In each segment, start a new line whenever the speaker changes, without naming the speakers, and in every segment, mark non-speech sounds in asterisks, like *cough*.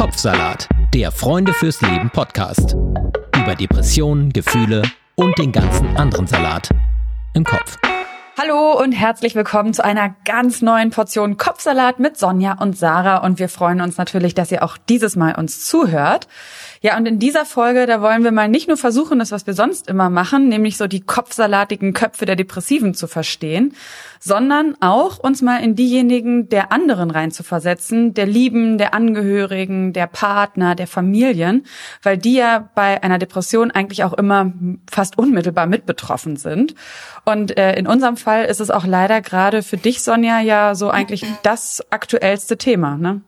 Kopfsalat, der Freunde fürs Leben Podcast. Über Depressionen, Gefühle und den ganzen anderen Salat im Kopf.
Hallo und herzlich willkommen zu einer ganz neuen Portion Kopfsalat mit Sonja und Sarah und wir freuen uns natürlich, dass ihr auch dieses Mal uns zuhört. Ja, und in dieser Folge, da wollen wir mal nicht nur versuchen, das, was wir sonst immer machen, nämlich so die kopfsalatigen Köpfe der Depressiven zu verstehen, sondern auch uns mal in diejenigen der anderen reinzuversetzen, der Lieben, der Angehörigen, der Partner, der Familien, weil die ja bei einer Depression eigentlich auch immer fast unmittelbar mit betroffen sind. Und äh, in unserem Fall ist es auch leider gerade für dich, Sonja, ja so eigentlich das aktuellste Thema, ne?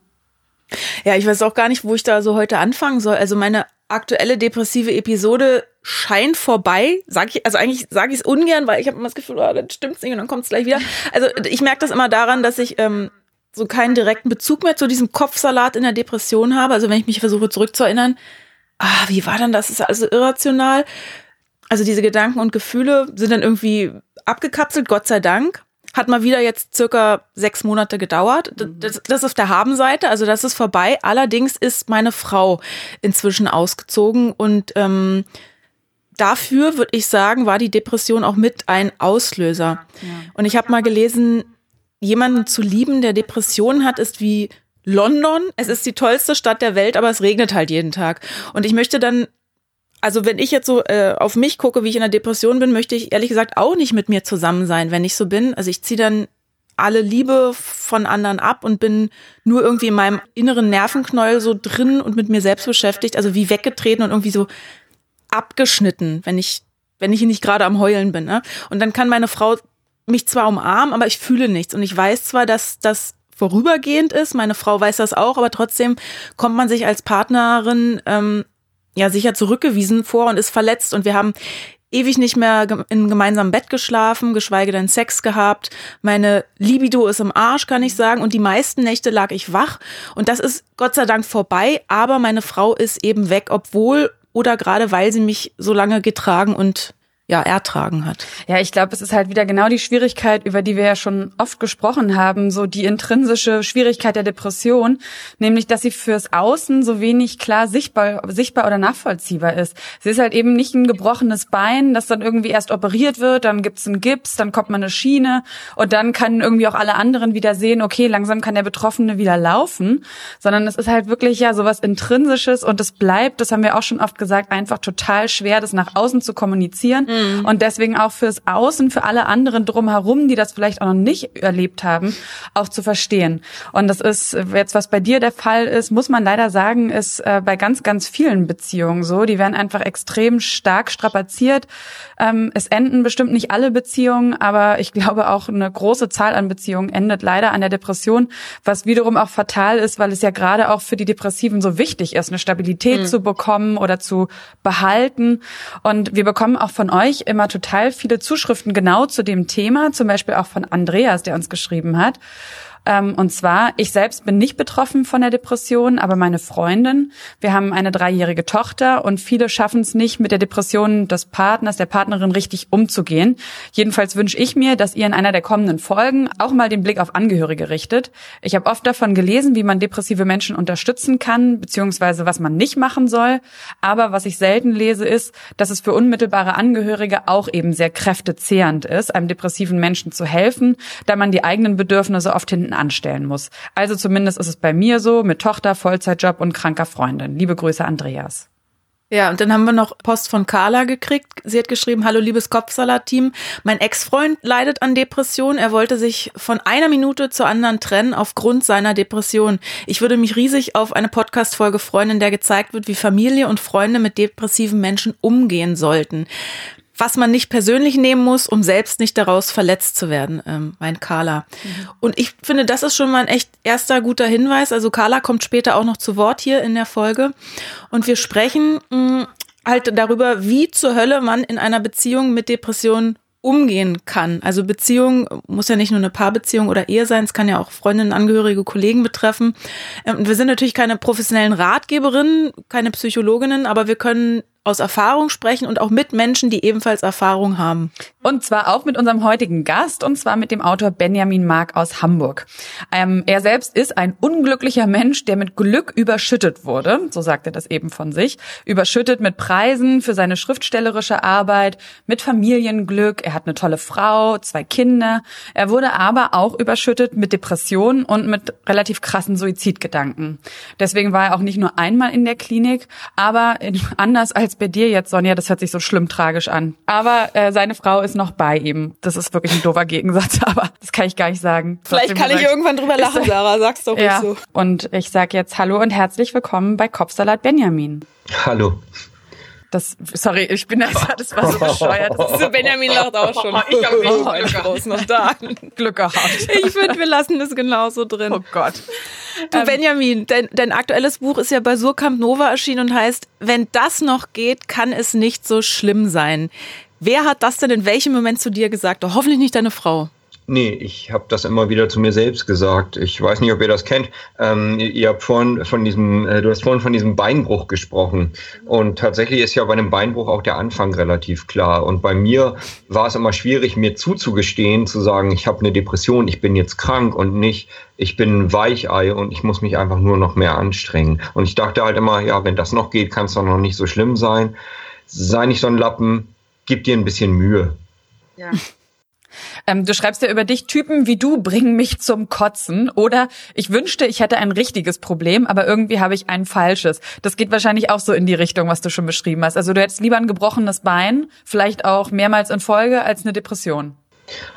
Ja, ich weiß auch gar nicht, wo ich da so heute anfangen soll. Also meine aktuelle depressive Episode scheint vorbei. Sag ich, also eigentlich sage ich es ungern, weil ich habe immer das Gefühl, oh, das stimmt's nicht und dann kommt es gleich wieder. Also ich merke das immer daran, dass ich ähm, so keinen direkten Bezug mehr zu diesem Kopfsalat in der Depression habe. Also wenn ich mich versuche zurückzuerinnern, ah, wie war denn das? Das ist also irrational. Also diese Gedanken und Gefühle sind dann irgendwie abgekapselt, Gott sei Dank. Hat mal wieder jetzt circa sechs Monate gedauert. Mhm. Das, das ist auf der Habenseite, also das ist vorbei. Allerdings ist meine Frau inzwischen ausgezogen und ähm, dafür würde ich sagen, war die Depression auch mit ein Auslöser. Ja. Und ich habe mal gelesen, jemanden zu lieben, der Depressionen hat, ist wie London. Es ist die tollste Stadt der Welt, aber es regnet halt jeden Tag. Und ich möchte dann also wenn ich jetzt so äh, auf mich gucke, wie ich in der Depression bin, möchte ich ehrlich gesagt auch nicht mit mir zusammen sein, wenn ich so bin. Also ich ziehe dann alle Liebe von anderen ab und bin nur irgendwie in meinem inneren Nervenknäuel so drin und mit mir selbst beschäftigt, also wie weggetreten und irgendwie so abgeschnitten, wenn ich wenn ich nicht gerade am heulen bin. Ne? Und dann kann meine Frau mich zwar umarmen, aber ich fühle nichts und ich weiß zwar, dass das vorübergehend ist, meine Frau weiß das auch, aber trotzdem kommt man sich als Partnerin ähm, ja sicher zurückgewiesen vor und ist verletzt und wir haben ewig nicht mehr im gemeinsamen Bett geschlafen, geschweige denn Sex gehabt. Meine Libido ist im Arsch, kann ich sagen. Und die meisten Nächte lag ich wach. Und das ist Gott sei Dank vorbei. Aber meine Frau ist eben weg, obwohl oder gerade weil sie mich so lange getragen und ja, ertragen hat.
Ja, ich glaube, es ist halt wieder genau die Schwierigkeit, über die wir ja schon oft gesprochen haben, so die intrinsische Schwierigkeit der Depression, nämlich, dass sie fürs Außen so wenig klar sichtbar, sichtbar oder nachvollziehbar ist. Sie ist halt eben nicht ein gebrochenes Bein, das dann irgendwie erst operiert wird, dann gibt's einen Gips, dann kommt man eine Schiene und dann kann irgendwie auch alle anderen wieder sehen, okay, langsam kann der Betroffene wieder laufen, sondern es ist halt wirklich ja sowas intrinsisches und es bleibt, das haben wir auch schon oft gesagt, einfach total schwer, das nach außen zu kommunizieren. Mhm. Und deswegen auch fürs Außen, für alle anderen drumherum, die das vielleicht auch noch nicht erlebt haben, auch zu verstehen. Und das ist jetzt, was bei dir der Fall ist, muss man leider sagen, ist äh, bei ganz, ganz vielen Beziehungen so. Die werden einfach extrem stark strapaziert. Ähm, es enden bestimmt nicht alle Beziehungen, aber ich glaube auch eine große Zahl an Beziehungen endet leider an der Depression, was wiederum auch fatal ist, weil es ja gerade auch für die Depressiven so wichtig ist, eine Stabilität mhm. zu bekommen oder zu behalten. Und wir bekommen auch von euch euch immer total viele Zuschriften genau zu dem Thema, zum Beispiel auch von Andreas, der uns geschrieben hat. Ähm, und zwar, ich selbst bin nicht betroffen von der Depression, aber meine Freundin. Wir haben eine dreijährige Tochter und viele schaffen es nicht, mit der Depression des Partners, der Partnerin richtig umzugehen. Jedenfalls wünsche ich mir, dass ihr in einer der kommenden Folgen auch mal den Blick auf Angehörige richtet. Ich habe oft davon gelesen, wie man depressive Menschen unterstützen kann, beziehungsweise was man nicht machen soll. Aber was ich selten lese, ist, dass es für unmittelbare Angehörige auch eben sehr kräftezehrend ist, einem depressiven Menschen zu helfen, da man die eigenen Bedürfnisse oft hinten anstellen muss. Also zumindest ist es bei mir so, mit Tochter, Vollzeitjob und kranker Freundin. Liebe Grüße, Andreas.
Ja, und dann haben wir noch Post von Carla gekriegt. Sie hat geschrieben, hallo liebes Kopfsalat-Team. Mein Ex-Freund leidet an Depression. Er wollte sich von einer Minute zur anderen trennen aufgrund seiner Depression. Ich würde mich riesig auf eine Podcast-Folge freuen, in der gezeigt wird, wie Familie und Freunde mit depressiven Menschen umgehen sollten was man nicht persönlich nehmen muss, um selbst nicht daraus verletzt zu werden, ähm, mein Carla. Mhm. Und ich finde, das ist schon mal ein echt erster guter Hinweis. Also Carla kommt später auch noch zu Wort hier in der Folge. Und wir sprechen mh, mm, halt darüber, wie zur Hölle man in einer Beziehung mit Depressionen umgehen kann. Also Beziehung muss ja nicht nur eine Paarbeziehung oder Ehe sein, es kann ja auch Freundinnen, Angehörige, Kollegen betreffen. Ähm, wir sind natürlich keine professionellen Ratgeberinnen, keine Psychologinnen, aber wir können aus Erfahrung sprechen und auch mit Menschen, die ebenfalls Erfahrung haben.
Und zwar auch mit unserem heutigen Gast, und zwar mit dem Autor Benjamin Mark aus Hamburg. Ähm, er selbst ist ein unglücklicher Mensch, der mit Glück überschüttet wurde, so sagt er das eben von sich, überschüttet mit Preisen für seine schriftstellerische Arbeit, mit Familienglück, er hat eine tolle Frau, zwei Kinder, er wurde aber auch überschüttet mit Depressionen und mit relativ krassen Suizidgedanken. Deswegen war er auch nicht nur einmal in der Klinik, aber in, *laughs* anders als bei dir jetzt, Sonja, das hört sich so schlimm tragisch an. Aber äh, seine Frau ist noch bei ihm. Das ist wirklich ein doofer *laughs* Gegensatz, aber das kann ich gar nicht sagen.
Vielleicht kann ich irgendwann drüber lachen, Sarah, sag's doch ja. so.
Und ich sag jetzt Hallo und herzlich willkommen bei Kopfsalat Benjamin.
Hallo.
Das, sorry, ich bin jetzt, das war so bescheuert. *laughs*
So Benjamin lacht auch schon. Ich habe *laughs*
oh, Glück gehabt. noch da. Glück gehabt.
Ich finde, wir lassen das genauso drin.
Oh Gott.
Du ähm, Benjamin, dein, dein aktuelles Buch ist ja bei Surkamp Nova erschienen und heißt, wenn das noch geht, kann es nicht so schlimm sein. Wer hat das denn in welchem Moment zu dir gesagt? Doch hoffentlich nicht deine Frau.
Nee, ich habe das immer wieder zu mir selbst gesagt. Ich weiß nicht, ob ihr das kennt. Ähm, ihr habt vorhin von diesem, äh, du hast vorhin von diesem Beinbruch gesprochen. Und tatsächlich ist ja bei einem Beinbruch auch der Anfang relativ klar. Und bei mir war es immer schwierig, mir zuzugestehen, zu sagen, ich habe eine Depression, ich bin jetzt krank und nicht, ich bin ein Weichei und ich muss mich einfach nur noch mehr anstrengen. Und ich dachte halt immer, ja, wenn das noch geht, kann es doch noch nicht so schlimm sein. Sei nicht so ein Lappen, gib dir ein bisschen Mühe.
Ja. Ähm, du schreibst ja über dich, Typen wie du bringen mich zum Kotzen. Oder ich wünschte, ich hätte ein richtiges Problem, aber irgendwie habe ich ein falsches. Das geht wahrscheinlich auch so in die Richtung, was du schon beschrieben hast. Also du hättest lieber ein gebrochenes Bein, vielleicht auch mehrmals in Folge, als eine Depression.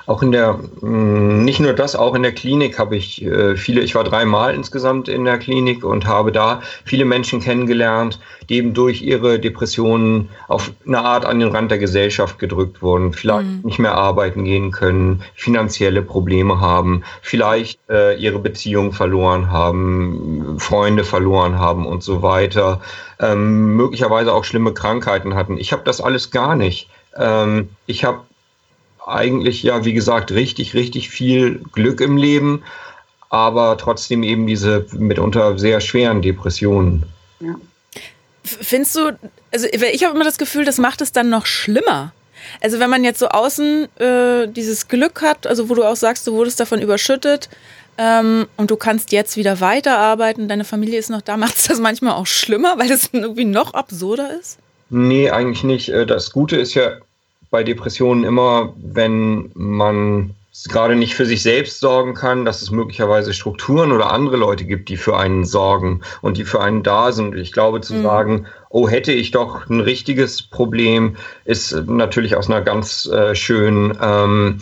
Auch in der, mm, nicht nur das, auch in der Klinik habe ich äh, viele, ich war dreimal insgesamt in der Klinik und habe da viele Menschen kennengelernt, die eben durch ihre Depressionen auf eine Art an den Rand der Gesellschaft gedrückt wurden, vielleicht mhm. nicht mehr arbeiten gehen können, finanzielle Probleme haben, vielleicht äh, ihre Beziehung verloren haben, Freunde verloren haben und so weiter, ähm, möglicherweise auch schlimme Krankheiten hatten. Ich habe das alles gar nicht. Ähm, ich habe eigentlich ja, wie gesagt, richtig, richtig viel Glück im Leben, aber trotzdem eben diese mitunter sehr schweren Depressionen. Ja.
Findest du, also ich habe immer das Gefühl, das macht es dann noch schlimmer. Also wenn man jetzt so außen äh, dieses Glück hat, also wo du auch sagst, du wurdest davon überschüttet ähm, und du kannst jetzt wieder weiterarbeiten, deine Familie ist noch da, *laughs* macht es das manchmal auch schlimmer, weil es irgendwie noch absurder ist?
Nee, eigentlich nicht. Äh, das Gute ist ja bei Depressionen immer, wenn man gerade nicht für sich selbst sorgen kann, dass es möglicherweise Strukturen oder andere Leute gibt, die für einen sorgen und die für einen da sind. Ich glaube, zu mhm. sagen, oh, hätte ich doch ein richtiges Problem, ist natürlich aus einer ganz äh, schönen ähm,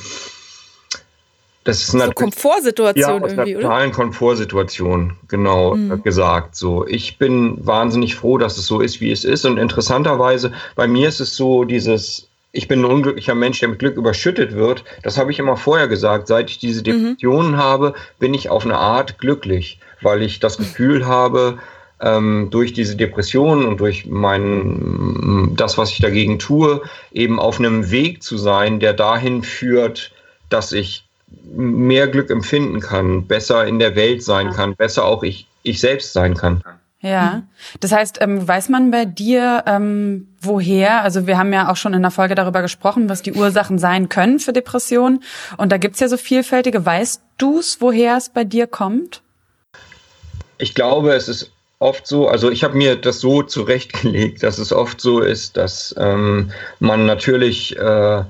das ist eine so
Komfortsituation
ja, aus einer totalen Komfortsituation, genau mhm. gesagt. So, ich bin wahnsinnig froh, dass es so ist, wie es ist. Und interessanterweise, bei mir ist es so, dieses ich bin ein unglücklicher Mensch, der mit Glück überschüttet wird. Das habe ich immer vorher gesagt. Seit ich diese mhm. Depressionen mhm. habe, bin ich auf eine Art glücklich, weil ich das Gefühl habe, ähm, durch diese Depressionen und durch mein, das, was ich dagegen tue, eben auf einem Weg zu sein, der dahin führt, dass ich mehr Glück empfinden kann, besser in der Welt sein kann, besser auch ich, ich selbst sein kann.
Ja, das heißt, ähm, weiß man bei dir, ähm, woher, also wir haben ja auch schon in der Folge darüber gesprochen, was die Ursachen sein können für Depressionen. Und da gibt's ja so vielfältige. Weißt du's, woher es bei dir kommt?
Ich glaube, es ist oft so, also ich habe mir das so zurechtgelegt, dass es oft so ist, dass ähm, man natürlich äh,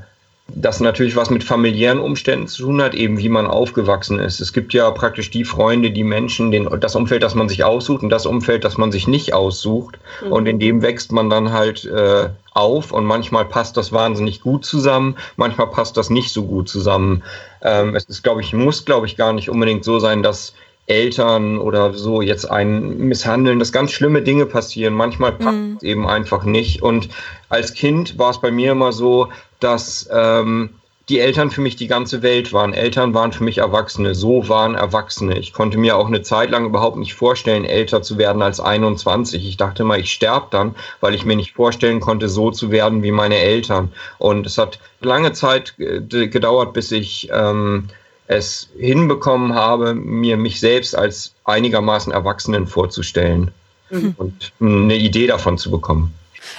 das natürlich was mit familiären Umständen zu tun hat, eben wie man aufgewachsen ist. Es gibt ja praktisch die Freunde, die Menschen, den, das Umfeld, das man sich aussucht und das Umfeld, das man sich nicht aussucht. Mhm. Und in dem wächst man dann halt äh, auf und manchmal passt das wahnsinnig gut zusammen, manchmal passt das nicht so gut zusammen. Ähm, es ist, glaube ich, muss, glaube ich, gar nicht unbedingt so sein, dass Eltern oder so jetzt einen misshandeln, dass ganz schlimme Dinge passieren. Manchmal passt mhm. es eben einfach nicht. Und als Kind war es bei mir immer so, dass ähm, die Eltern für mich die ganze Welt waren. Eltern waren für mich Erwachsene. So waren Erwachsene. Ich konnte mir auch eine Zeit lang überhaupt nicht vorstellen, älter zu werden als 21. Ich dachte mal, ich sterbe dann, weil ich mir nicht vorstellen konnte, so zu werden wie meine Eltern. Und es hat lange Zeit gedauert, bis ich ähm, es hinbekommen habe, mir mich selbst als einigermaßen Erwachsenen vorzustellen mhm. und eine Idee davon zu bekommen.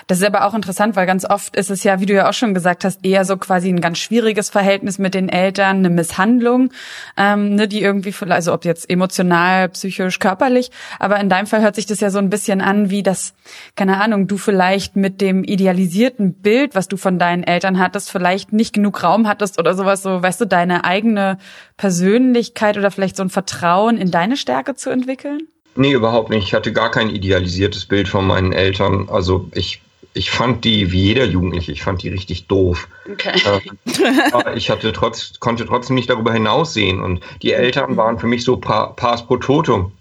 Das ist aber auch interessant, weil ganz oft ist es ja, wie du ja auch schon gesagt hast, eher so quasi ein ganz schwieriges Verhältnis mit den Eltern, eine Misshandlung, ähm, ne, die irgendwie, also ob jetzt emotional, psychisch, körperlich, aber in deinem Fall hört sich das ja so ein bisschen an, wie das, keine Ahnung, du vielleicht mit dem idealisierten Bild, was du von deinen Eltern hattest, vielleicht nicht genug Raum hattest oder sowas, so, weißt du, deine eigene Persönlichkeit oder vielleicht so ein Vertrauen in deine Stärke zu entwickeln?
Nee, überhaupt nicht. Ich hatte gar kein idealisiertes Bild von meinen Eltern. Also ich, ich fand die, wie jeder Jugendliche, ich fand die richtig doof. Okay. Äh, ich hatte trotz, konnte trotzdem nicht darüber hinaussehen. Und die Eltern mhm. waren für mich so pa pars pro totum.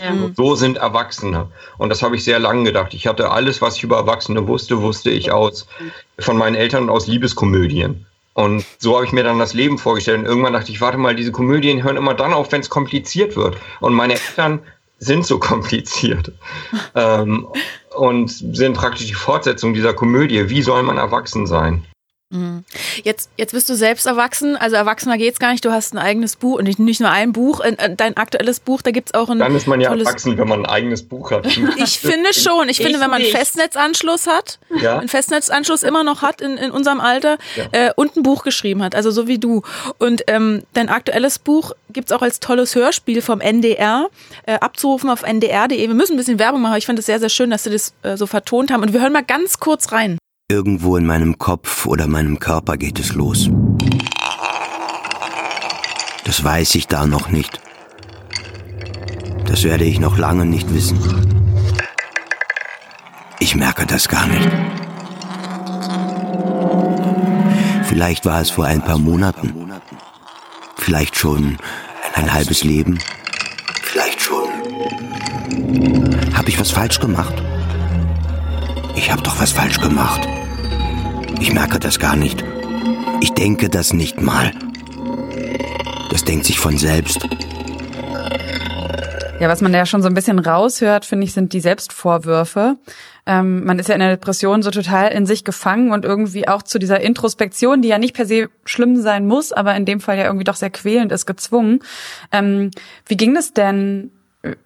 Ja. So sind Erwachsene. Und das habe ich sehr lange gedacht. Ich hatte alles, was ich über Erwachsene wusste, wusste ich aus von meinen Eltern aus Liebeskomödien. Und so habe ich mir dann das Leben vorgestellt. Und irgendwann dachte ich, warte mal, diese Komödien hören immer dann auf, wenn es kompliziert wird. Und meine Eltern sind so *laughs* kompliziert ähm, und sind praktisch die Fortsetzung dieser Komödie. Wie soll man erwachsen sein?
Mhm. Jetzt, jetzt bist du selbst erwachsen, also erwachsener geht's gar nicht. Du hast ein eigenes Buch und nicht, nur ein Buch, dein aktuelles Buch, da gibt's auch ein.
Dann ist man ja erwachsen, wenn man ein eigenes Buch hat. *laughs*
Ich finde schon. Ich, ich finde, wenn man einen Festnetzanschluss hat, ja? einen Festnetzanschluss immer noch hat in, in unserem Alter ja. äh, und ein Buch geschrieben hat, also so wie du. Und ähm, dein aktuelles Buch gibt's auch als tolles Hörspiel vom NDR, äh, abzurufen auf ndr.de. Wir müssen ein bisschen Werbung machen, aber ich finde es sehr, sehr schön, dass sie das äh, so vertont haben. Und wir hören mal ganz kurz rein.
Irgendwo in meinem Kopf oder meinem Körper geht es los. Das weiß ich da noch nicht. Das werde ich noch lange nicht wissen. Ich merke das gar nicht. Vielleicht war es vor ein paar Monaten. Vielleicht schon ein halbes Leben. Vielleicht schon. Habe ich was falsch gemacht? Ich habe doch was falsch gemacht. Ich merke das gar nicht. Ich denke das nicht mal. Das denkt sich von selbst.
Ja, was man ja schon so ein bisschen raushört, finde ich, sind die Selbstvorwürfe. Ähm, man ist ja in der Depression so total in sich gefangen und irgendwie auch zu dieser Introspektion, die ja nicht per se schlimm sein muss, aber in dem Fall ja irgendwie doch sehr quälend ist, gezwungen. Ähm, wie ging das denn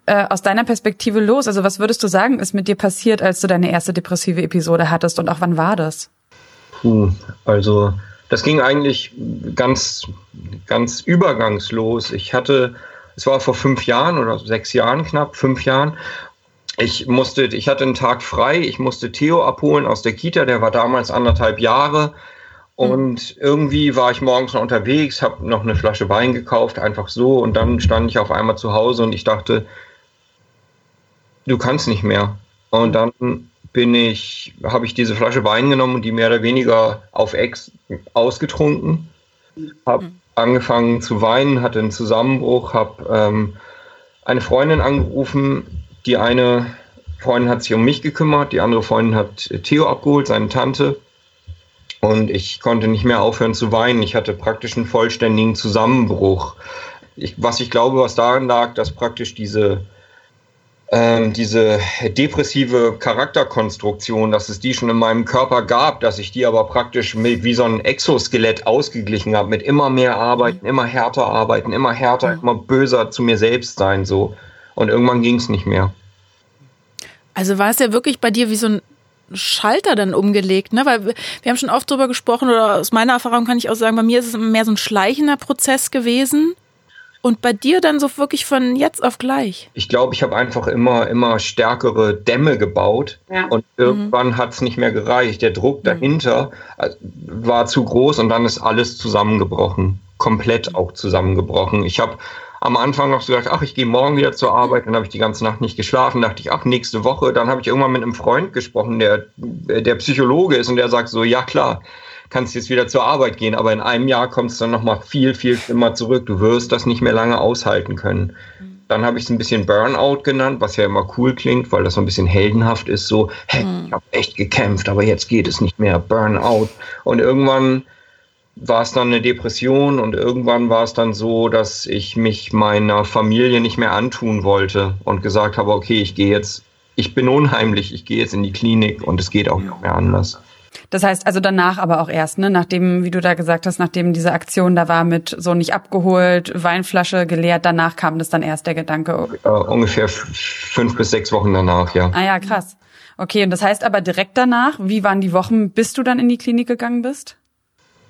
äh, aus deiner Perspektive los? Also was würdest du sagen, ist mit dir passiert, als du deine erste depressive Episode hattest und auch wann war das?
Puh, also das ging eigentlich ganz, ganz übergangslos. Ich hatte, es war vor fünf Jahren oder sechs Jahren knapp, fünf Jahren. Ich musste, ich hatte einen Tag frei, ich musste Theo abholen aus der Kita, der war damals anderthalb Jahre. Und irgendwie war ich morgens noch unterwegs, habe noch eine Flasche Wein gekauft, einfach so. Und dann stand ich auf einmal zu Hause und ich dachte, du kannst nicht mehr. Und dann bin ich, habe ich diese Flasche Wein genommen und die mehr oder weniger auf Ex ausgetrunken. Habe mhm. angefangen zu weinen, hatte einen Zusammenbruch, habe ähm, eine Freundin angerufen. Die eine Freundin hat sich um mich gekümmert, die andere Freundin hat Theo abgeholt, seine Tante. Und ich konnte nicht mehr aufhören zu weinen. Ich hatte praktisch einen vollständigen Zusammenbruch. Ich, was ich glaube, was daran lag, dass praktisch diese ähm, diese depressive Charakterkonstruktion, dass es die schon in meinem Körper gab, dass ich die aber praktisch mit, wie so ein Exoskelett ausgeglichen habe, mit immer mehr Arbeiten, immer härter arbeiten, immer härter, immer böser zu mir selbst sein, so. Und irgendwann ging es nicht mehr.
Also war es ja wirklich bei dir wie so ein Schalter dann umgelegt, ne? Weil wir haben schon oft drüber gesprochen, oder aus meiner Erfahrung kann ich auch sagen, bei mir ist es mehr so ein schleichender Prozess gewesen. Und bei dir dann so wirklich von jetzt auf gleich?
Ich glaube, ich habe einfach immer, immer stärkere Dämme gebaut ja. und irgendwann mhm. hat es nicht mehr gereicht. Der Druck mhm. dahinter äh, war zu groß und dann ist alles zusammengebrochen. Komplett auch zusammengebrochen. Ich habe am Anfang noch so gedacht, ach, ich gehe morgen wieder zur Arbeit. Dann habe ich die ganze Nacht nicht geschlafen. Dachte ich, ach, nächste Woche. Dann habe ich irgendwann mit einem Freund gesprochen, der, der Psychologe ist und der sagt so, ja klar, kannst jetzt wieder zur Arbeit gehen, aber in einem Jahr kommst du dann nochmal viel, viel immer zurück. Du wirst das nicht mehr lange aushalten können. Mhm. Dann habe ich es ein bisschen Burnout genannt, was ja immer cool klingt, weil das so ein bisschen heldenhaft ist. So, hey, mhm. ich habe echt gekämpft, aber jetzt geht es nicht mehr. Burnout. Und irgendwann war es dann eine Depression und irgendwann war es dann so, dass ich mich meiner Familie nicht mehr antun wollte und gesagt habe, okay, ich gehe jetzt, ich bin unheimlich, ich gehe jetzt in die Klinik und es geht auch nicht mehr anders.
Das heißt also danach aber auch erst, ne? Nachdem, wie du da gesagt hast, nachdem diese Aktion da war mit so nicht abgeholt, Weinflasche geleert, danach kam das dann erst der Gedanke.
Äh, ungefähr fünf bis sechs Wochen danach, ja.
Ah ja, krass. Okay, und das heißt aber direkt danach, wie waren die Wochen, bis du dann in die Klinik gegangen bist?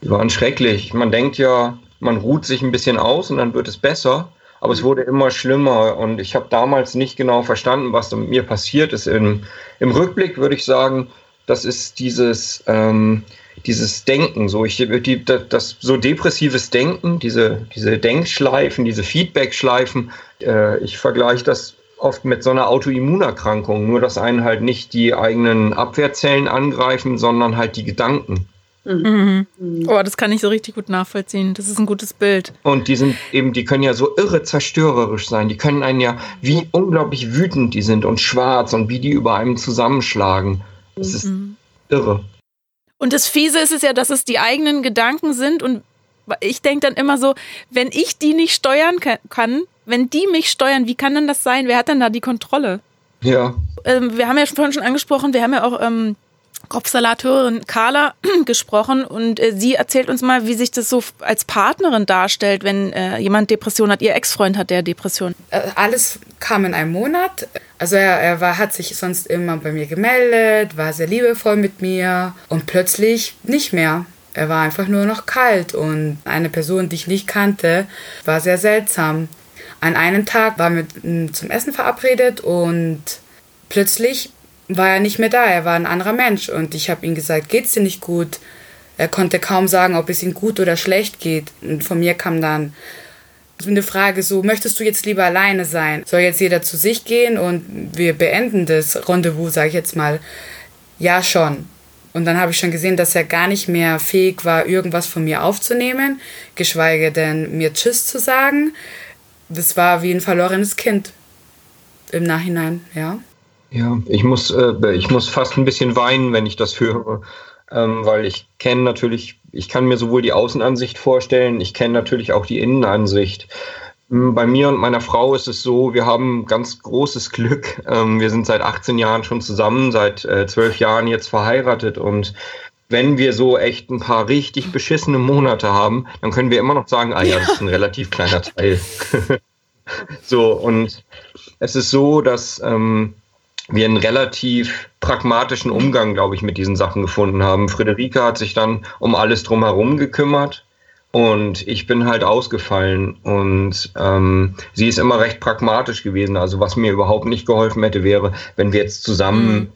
Die waren schrecklich. Man denkt ja, man ruht sich ein bisschen aus und dann wird es besser. Aber es wurde immer schlimmer und ich habe damals nicht genau verstanden, was mit mir passiert ist. Im, im Rückblick würde ich sagen, das ist dieses, ähm, dieses Denken, so ich die, das so depressives Denken, diese, diese Denkschleifen, diese Feedbackschleifen. Äh, ich vergleiche das oft mit so einer Autoimmunerkrankung, nur dass einen halt nicht die eigenen Abwehrzellen angreifen, sondern halt die Gedanken.
Mhm. Oh, das kann ich so richtig gut nachvollziehen. Das ist ein gutes Bild.
Und die sind eben, die können ja so irre zerstörerisch sein. Die können einen ja, wie unglaublich wütend die sind und schwarz und wie die über einem zusammenschlagen. Das ist mhm. irre.
Und das Fiese ist es ja, dass es die eigenen Gedanken sind und ich denke dann immer so, wenn ich die nicht steuern kann, wenn die mich steuern, wie kann denn das sein? Wer hat denn da die Kontrolle?
Ja.
Ähm, wir haben ja vorhin schon angesprochen, wir haben ja auch ähm, Kopfsalathörerin Carla *clears throat* gesprochen und äh, sie erzählt uns mal, wie sich das so als Partnerin darstellt, wenn äh, jemand Depression hat. Ihr Ex-Freund hat der Depression.
Äh, alles kam in einem Monat. Also er, er war, hat sich sonst immer bei mir gemeldet, war sehr liebevoll mit mir und plötzlich nicht mehr. Er war einfach nur noch kalt und eine Person, die ich nicht kannte, war sehr seltsam. An einem Tag waren wir zum Essen verabredet und plötzlich war er nicht mehr da, er war ein anderer Mensch und ich habe ihm gesagt, geht's dir nicht gut? Er konnte kaum sagen, ob es ihm gut oder schlecht geht. Und von mir kam dann eine Frage so, möchtest du jetzt lieber alleine sein? Soll jetzt jeder zu sich gehen und wir beenden das Rendezvous, sage ich jetzt mal? Ja, schon. Und dann habe ich schon gesehen, dass er gar nicht mehr fähig war, irgendwas von mir aufzunehmen, geschweige denn mir Tschüss zu sagen. Das war wie ein verlorenes Kind im Nachhinein, ja.
Ja, ich muss, äh, ich muss fast ein bisschen weinen, wenn ich das höre, ähm, weil ich kenne natürlich, ich kann mir sowohl die Außenansicht vorstellen, ich kenne natürlich auch die Innenansicht. Hm, bei mir und meiner Frau ist es so, wir haben ganz großes Glück. Ähm, wir sind seit 18 Jahren schon zusammen, seit äh, 12 Jahren jetzt verheiratet und wenn wir so echt ein paar richtig beschissene Monate haben, dann können wir immer noch sagen, ah ja, das ist ein *laughs* relativ kleiner Teil. *laughs* so, und es ist so, dass ähm, wir einen relativ pragmatischen Umgang, glaube ich, mit diesen Sachen gefunden haben. Friederike hat sich dann um alles drumherum gekümmert und ich bin halt ausgefallen und ähm, sie ist immer recht pragmatisch gewesen. Also was mir überhaupt nicht geholfen hätte, wäre, wenn wir jetzt zusammen mhm.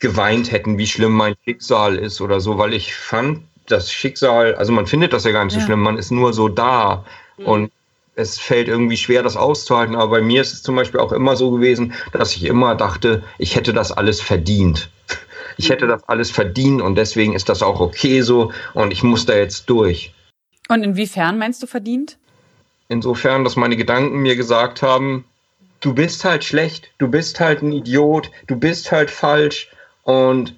geweint hätten, wie schlimm mein Schicksal ist oder so, weil ich fand das Schicksal, also man findet das ja gar nicht so schlimm, man ist nur so da mhm. und es fällt irgendwie schwer, das auszuhalten. Aber bei mir ist es zum Beispiel auch immer so gewesen, dass ich immer dachte, ich hätte das alles verdient. Ich hätte das alles verdient und deswegen ist das auch okay so und ich muss da jetzt durch.
Und inwiefern meinst du verdient?
Insofern, dass meine Gedanken mir gesagt haben, du bist halt schlecht, du bist halt ein Idiot, du bist halt falsch und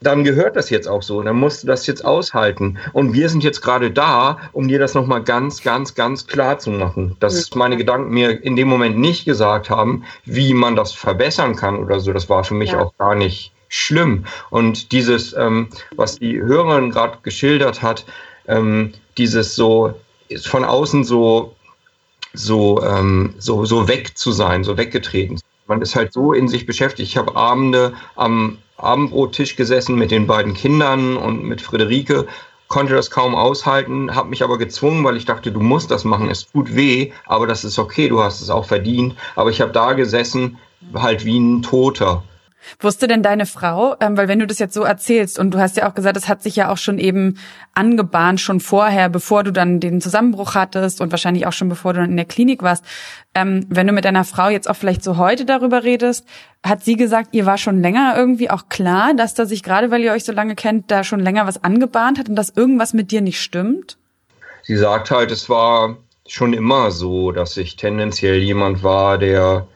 dann gehört das jetzt auch so. Dann musst du das jetzt aushalten. Und wir sind jetzt gerade da, um dir das nochmal ganz, ganz, ganz klar zu machen. Dass meine Gedanken mir in dem Moment nicht gesagt haben, wie man das verbessern kann oder so. Das war für mich ja. auch gar nicht schlimm. Und dieses, ähm, was die Hörerin gerade geschildert hat, ähm, dieses so von außen so so ähm, so so weg zu sein, so weggetreten. Man ist halt so in sich beschäftigt. Ich habe Abende am Abendbrottisch gesessen mit den beiden Kindern und mit Friederike, konnte das kaum aushalten, habe mich aber gezwungen, weil ich dachte, du musst das machen, es tut weh, aber das ist okay, du hast es auch verdient. Aber ich habe da gesessen, halt wie ein Toter.
Wusste denn deine Frau, ähm, weil wenn du das jetzt so erzählst und du hast ja auch gesagt, es hat sich ja auch schon eben angebahnt, schon vorher, bevor du dann den Zusammenbruch hattest und wahrscheinlich auch schon bevor du dann in der Klinik warst. Ähm, wenn du mit deiner Frau jetzt auch vielleicht so heute darüber redest, hat sie gesagt, ihr war schon länger irgendwie auch klar, dass da sich gerade, weil ihr euch so lange kennt, da schon länger was angebahnt hat und dass irgendwas mit dir nicht stimmt?
Sie sagt halt, es war schon immer so, dass ich tendenziell jemand war, der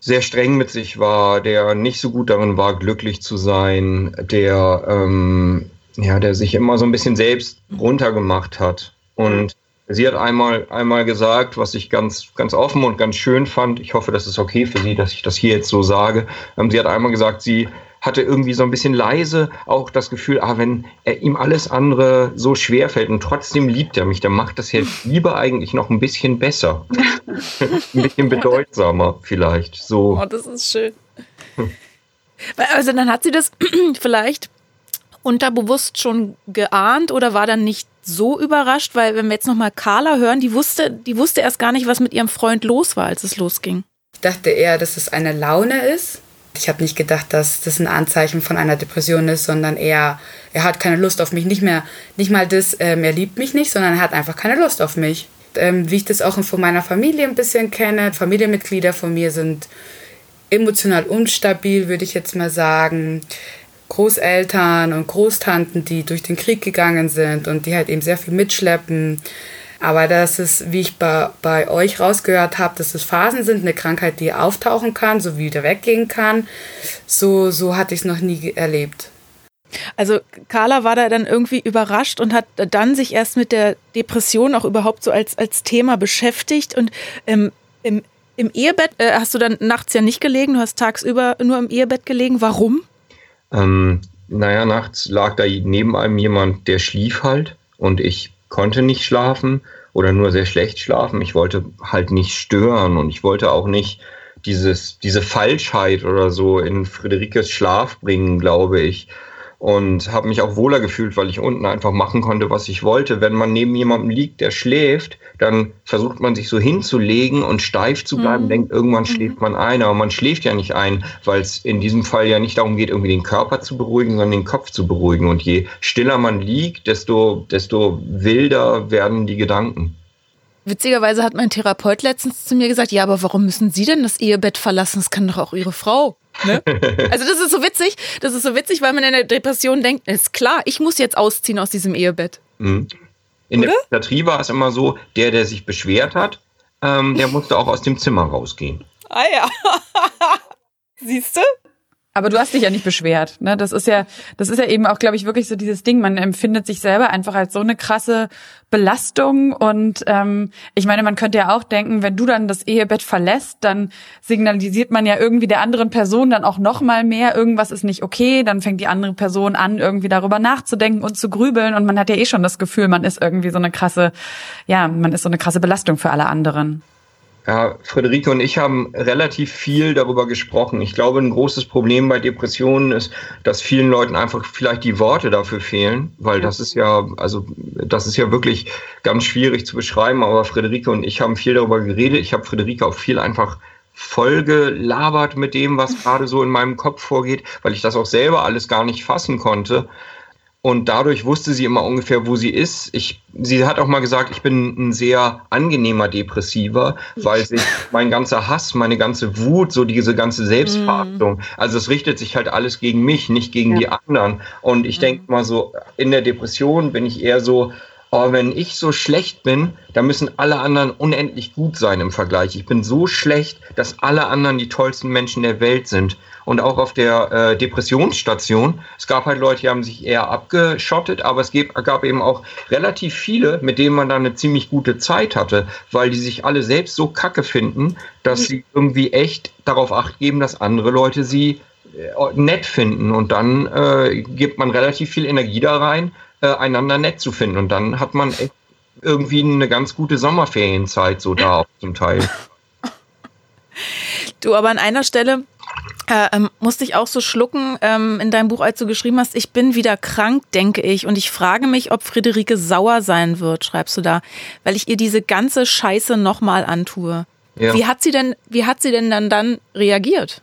sehr streng mit sich war, der nicht so gut darin war, glücklich zu sein, der, ähm, ja, der sich immer so ein bisschen selbst runtergemacht hat. Und sie hat einmal, einmal gesagt, was ich ganz, ganz offen und ganz schön fand. Ich hoffe, das ist okay für Sie, dass ich das hier jetzt so sage. Ähm, sie hat einmal gesagt, sie hatte irgendwie so ein bisschen leise auch das Gefühl, ah, wenn er ihm alles andere so schwer fällt und trotzdem liebt er mich, dann macht das jetzt lieber eigentlich noch ein bisschen besser. *laughs* ein bisschen bedeutsamer vielleicht. So.
Oh, das ist schön. Also dann hat sie das *clears throat* vielleicht unterbewusst schon geahnt oder war dann nicht so überrascht, weil wenn wir jetzt nochmal Carla hören, die wusste, die wusste erst gar nicht, was mit ihrem Freund los war, als es losging.
Ich dachte eher, dass es eine Laune ist. Ich habe nicht gedacht, dass das ein Anzeichen von einer Depression ist, sondern eher, er hat keine Lust auf mich. Nicht mehr, nicht mal das, ähm, er liebt mich nicht, sondern er hat einfach keine Lust auf mich. Ähm, wie ich das auch von meiner Familie ein bisschen kenne. Familienmitglieder von mir sind emotional unstabil, würde ich jetzt mal sagen. Großeltern und Großtanten, die durch den Krieg gegangen sind und die halt eben sehr viel mitschleppen. Aber das ist, wie ich bei, bei euch rausgehört habe, dass es Phasen sind, eine Krankheit, die auftauchen kann, so wie wieder weggehen kann. So, so hatte ich es noch nie erlebt.
Also Carla war da dann irgendwie überrascht und hat dann sich erst mit der Depression auch überhaupt so als, als Thema beschäftigt. Und ähm, im, im Ehebett äh, hast du dann nachts ja nicht gelegen, du hast tagsüber nur im Ehebett gelegen. Warum?
Ähm, naja, nachts lag da neben einem jemand, der schlief halt und ich konnte nicht schlafen oder nur sehr schlecht schlafen. Ich wollte halt nicht stören und ich wollte auch nicht dieses, diese Falschheit oder so in Friederikes Schlaf bringen, glaube ich und habe mich auch wohler gefühlt, weil ich unten einfach machen konnte, was ich wollte. Wenn man neben jemandem liegt, der schläft, dann versucht man sich so hinzulegen und steif zu bleiben, mhm. denkt, irgendwann mhm. schläft man ein, aber man schläft ja nicht ein, weil es in diesem Fall ja nicht darum geht, irgendwie den Körper zu beruhigen, sondern den Kopf zu beruhigen. Und je stiller man liegt, desto, desto wilder werden die Gedanken.
Witzigerweise hat mein Therapeut letztens zu mir gesagt, ja, aber warum müssen Sie denn das Ehebett verlassen? Das kann doch auch Ihre Frau. Ne? *laughs* Also das ist so witzig, das ist so witzig, weil man in der Depression denkt, ist klar, ich muss jetzt ausziehen aus diesem Ehebett. Mhm.
In Oder? der Psychiatrie war es immer so, der, der sich beschwert hat, ähm, der musste auch aus dem Zimmer rausgehen.
Ah ja. *laughs* Siehst du?
Aber du hast dich ja nicht beschwert. Ne? Das ist ja, das ist ja eben auch, glaube ich, wirklich so dieses Ding. Man empfindet sich selber einfach als so eine krasse Belastung. Und ähm, ich meine, man könnte ja auch denken, wenn du dann das Ehebett verlässt, dann signalisiert man ja irgendwie der anderen Person dann auch noch mal mehr, irgendwas ist nicht okay. Dann fängt die andere Person an, irgendwie darüber nachzudenken und zu grübeln. Und man hat ja eh schon das Gefühl, man ist irgendwie so eine krasse, ja, man ist so eine krasse Belastung für alle anderen.
Ja, Friederike und ich haben relativ viel darüber gesprochen. Ich glaube, ein großes Problem bei Depressionen ist, dass vielen Leuten einfach vielleicht die Worte dafür fehlen, weil das ist ja, also das ist ja wirklich ganz schwierig zu beschreiben. Aber Friederike und ich haben viel darüber geredet. Ich habe Friederike auch viel einfach vollgelabert mit dem, was gerade so in meinem Kopf vorgeht, weil ich das auch selber alles gar nicht fassen konnte. Und dadurch wusste sie immer ungefähr, wo sie ist. Ich, sie hat auch mal gesagt, ich bin ein sehr angenehmer Depressiver, weil sich mein ganzer Hass, meine ganze Wut, so diese ganze Selbstverachtung, mm. also es richtet sich halt alles gegen mich, nicht gegen ja. die anderen. Und ich mm. denke mal so, in der Depression bin ich eher so, oh, wenn ich so schlecht bin, dann müssen alle anderen unendlich gut sein im Vergleich. Ich bin so schlecht, dass alle anderen die tollsten Menschen der Welt sind und auch auf der äh, Depressionsstation. Es gab halt Leute, die haben sich eher abgeschottet, aber es gab, eben auch relativ viele, mit denen man dann eine ziemlich gute Zeit hatte, weil die sich alle selbst so kacke finden, dass sie irgendwie echt darauf acht geben, dass andere Leute sie nett finden und dann äh, gibt man relativ viel Energie da rein, äh, einander nett zu finden und dann hat man echt irgendwie eine ganz gute Sommerferienzeit so da auch zum Teil.
Du, aber an einer Stelle äh, ähm, musste ich auch so schlucken ähm, in deinem Buch, als du geschrieben hast, ich bin wieder krank, denke ich. Und ich frage mich, ob Friederike sauer sein wird, schreibst du da, weil ich ihr diese ganze Scheiße nochmal antue. Ja. Wie hat sie denn, wie hat sie denn dann dann reagiert?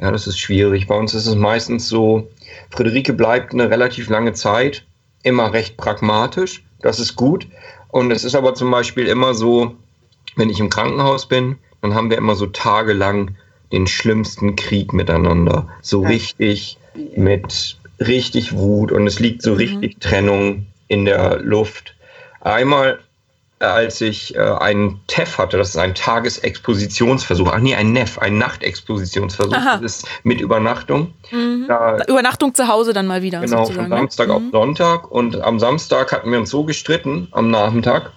Ja, das ist schwierig. Bei uns ist es meistens so, Friederike bleibt eine relativ lange Zeit immer recht pragmatisch. Das ist gut. Und es ist aber zum Beispiel immer so, wenn ich im Krankenhaus bin, dann haben wir immer so tagelang den schlimmsten Krieg miteinander. So ja. richtig mit richtig Wut und es liegt so mhm. richtig Trennung in der Luft. Einmal, als ich äh, einen TEF hatte, das ist ein Tagesexpositionsversuch, ach nee, ein NEF, ein Nachtexpositionsversuch, Aha. das ist mit Übernachtung.
Mhm. Da, Übernachtung zu Hause dann mal wieder.
Genau, von ne? Samstag mhm. auf Sonntag und am Samstag hatten wir uns so gestritten, am Nachmittag,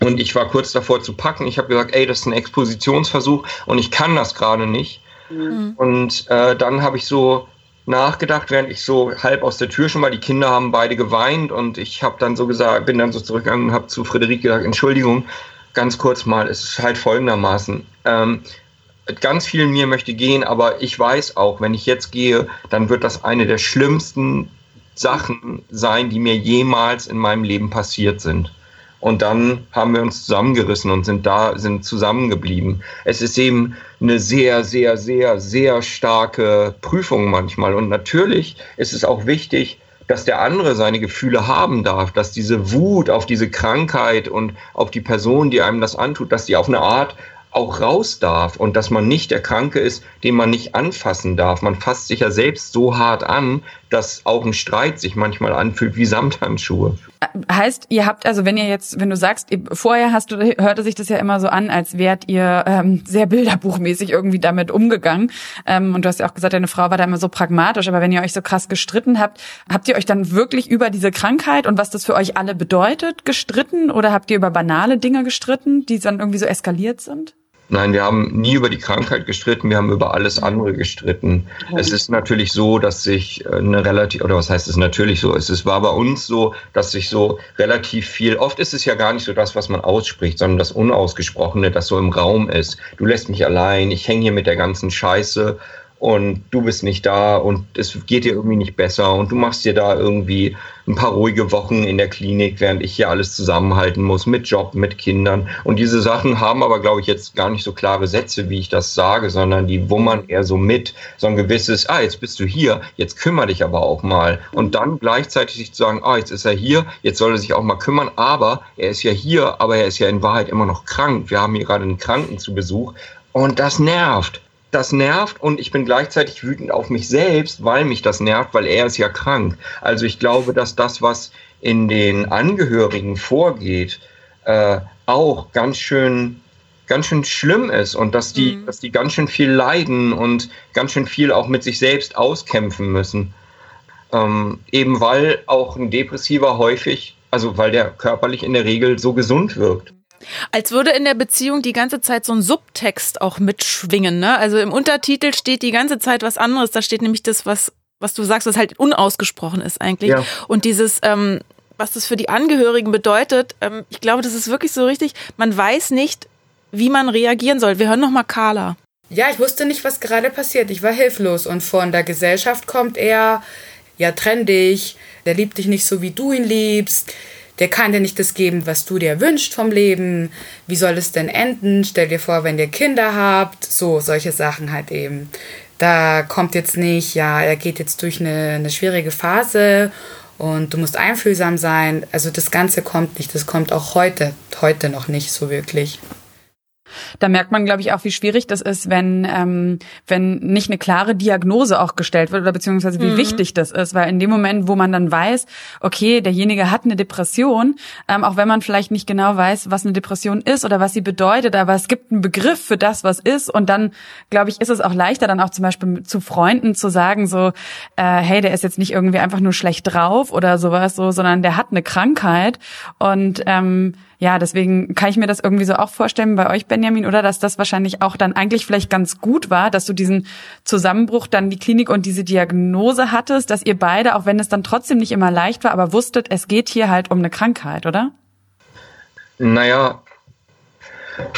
und ich war kurz davor zu packen. Ich habe gesagt, ey, das ist ein Expositionsversuch und ich kann das gerade nicht. Mhm. Und äh, dann habe ich so nachgedacht, während ich so halb aus der Tür schon mal, die Kinder haben beide geweint und ich habe dann so gesagt, bin dann so zurückgegangen und habe zu Friederike gesagt, Entschuldigung, ganz kurz mal, es ist halt folgendermaßen. Ähm, ganz viel in mir möchte gehen, aber ich weiß auch, wenn ich jetzt gehe, dann wird das eine der schlimmsten Sachen sein, die mir jemals in meinem Leben passiert sind. Und dann haben wir uns zusammengerissen und sind da, sind zusammengeblieben. Es ist eben eine sehr, sehr, sehr, sehr starke Prüfung manchmal. Und natürlich ist es auch wichtig, dass der andere seine Gefühle haben darf, dass diese Wut auf diese Krankheit und auf die Person, die einem das antut, dass die auf eine Art auch raus darf und dass man nicht der Kranke ist, den man nicht anfassen darf. Man fasst sich ja selbst so hart an, dass auch ein Streit sich manchmal anfühlt wie Samthandschuhe.
Heißt, ihr habt also, wenn ihr jetzt, wenn du sagst, vorher hast du, hörte sich das ja immer so an, als wärt ihr ähm, sehr bilderbuchmäßig irgendwie damit umgegangen. Ähm, und du hast ja auch gesagt, deine Frau war da immer so pragmatisch. Aber wenn ihr euch so krass gestritten habt, habt ihr euch dann wirklich über diese Krankheit und was das für euch alle bedeutet gestritten? Oder habt ihr über banale Dinge gestritten, die dann irgendwie so eskaliert sind?
Nein, wir haben nie über die Krankheit gestritten, wir haben über alles andere gestritten. Es ist natürlich so, dass sich äh, eine relativ, oder was heißt es natürlich so, es war bei uns so, dass sich so relativ viel, oft ist es ja gar nicht so das, was man ausspricht, sondern das Unausgesprochene, das so im Raum ist. Du lässt mich allein, ich hänge hier mit der ganzen Scheiße und du bist nicht da und es geht dir irgendwie nicht besser und du machst dir da irgendwie ein paar ruhige Wochen in der Klinik, während ich hier alles zusammenhalten muss mit Job, mit Kindern. Und diese Sachen haben aber, glaube ich, jetzt gar nicht so klare Sätze, wie ich das sage, sondern die wummern eher so mit, so ein gewisses, ah, jetzt bist du hier, jetzt kümmere dich aber auch mal. Und dann gleichzeitig sich zu sagen, ah, jetzt ist er hier, jetzt soll er sich auch mal kümmern, aber er ist ja hier, aber er ist ja in Wahrheit immer noch krank. Wir haben hier gerade einen Kranken zu Besuch. Und das nervt das nervt und ich bin gleichzeitig wütend auf mich selbst, weil mich das nervt, weil er ist ja krank. Also ich glaube, dass das, was in den Angehörigen vorgeht, äh, auch ganz schön ganz schön schlimm ist und dass die, mhm. dass die ganz schön viel leiden und ganz schön viel auch mit sich selbst auskämpfen müssen. Ähm, eben weil auch ein Depressiver häufig, also weil der körperlich in der Regel so gesund wirkt.
Als würde in der Beziehung die ganze Zeit so ein Subtext auch mitschwingen. Ne? Also im Untertitel steht die ganze Zeit was anderes. Da steht nämlich das, was, was du sagst, was halt unausgesprochen ist eigentlich. Ja. Und dieses, ähm, was das für die Angehörigen bedeutet, ähm, ich glaube, das ist wirklich so richtig. Man weiß nicht, wie man reagieren soll. Wir hören noch mal Carla.
Ja, ich wusste nicht, was gerade passiert. Ich war hilflos. Und von der Gesellschaft kommt er, ja, trenn dich, der liebt dich nicht so, wie du ihn liebst der kann dir nicht das geben, was du dir wünschst vom Leben. Wie soll es denn enden? Stell dir vor, wenn ihr Kinder habt. So, solche Sachen halt eben. Da kommt jetzt nicht, ja, er geht jetzt durch eine, eine schwierige Phase und du musst einfühlsam sein. Also das Ganze kommt nicht. Das kommt auch heute, heute noch nicht so wirklich.
Da merkt man, glaube ich, auch, wie schwierig das ist, wenn, ähm, wenn nicht eine klare Diagnose auch gestellt wird oder beziehungsweise wie mhm. wichtig das ist. Weil in dem Moment, wo man dann weiß, okay, derjenige hat eine Depression, ähm, auch wenn man vielleicht nicht genau weiß, was eine Depression ist oder was sie bedeutet, aber es gibt einen Begriff für das, was ist. Und dann, glaube ich, ist es auch leichter, dann auch zum Beispiel zu Freunden zu sagen, so, äh, hey, der ist jetzt nicht irgendwie einfach nur schlecht drauf oder sowas, so, sondern der hat eine Krankheit. Und ähm, ja, deswegen kann ich mir das irgendwie so auch vorstellen bei euch, Benjamin, oder dass das wahrscheinlich auch dann eigentlich vielleicht ganz gut war, dass du diesen Zusammenbruch dann die Klinik und diese Diagnose hattest, dass ihr beide, auch wenn es dann trotzdem nicht immer leicht war, aber wusstet, es geht hier halt um eine Krankheit, oder?
Naja,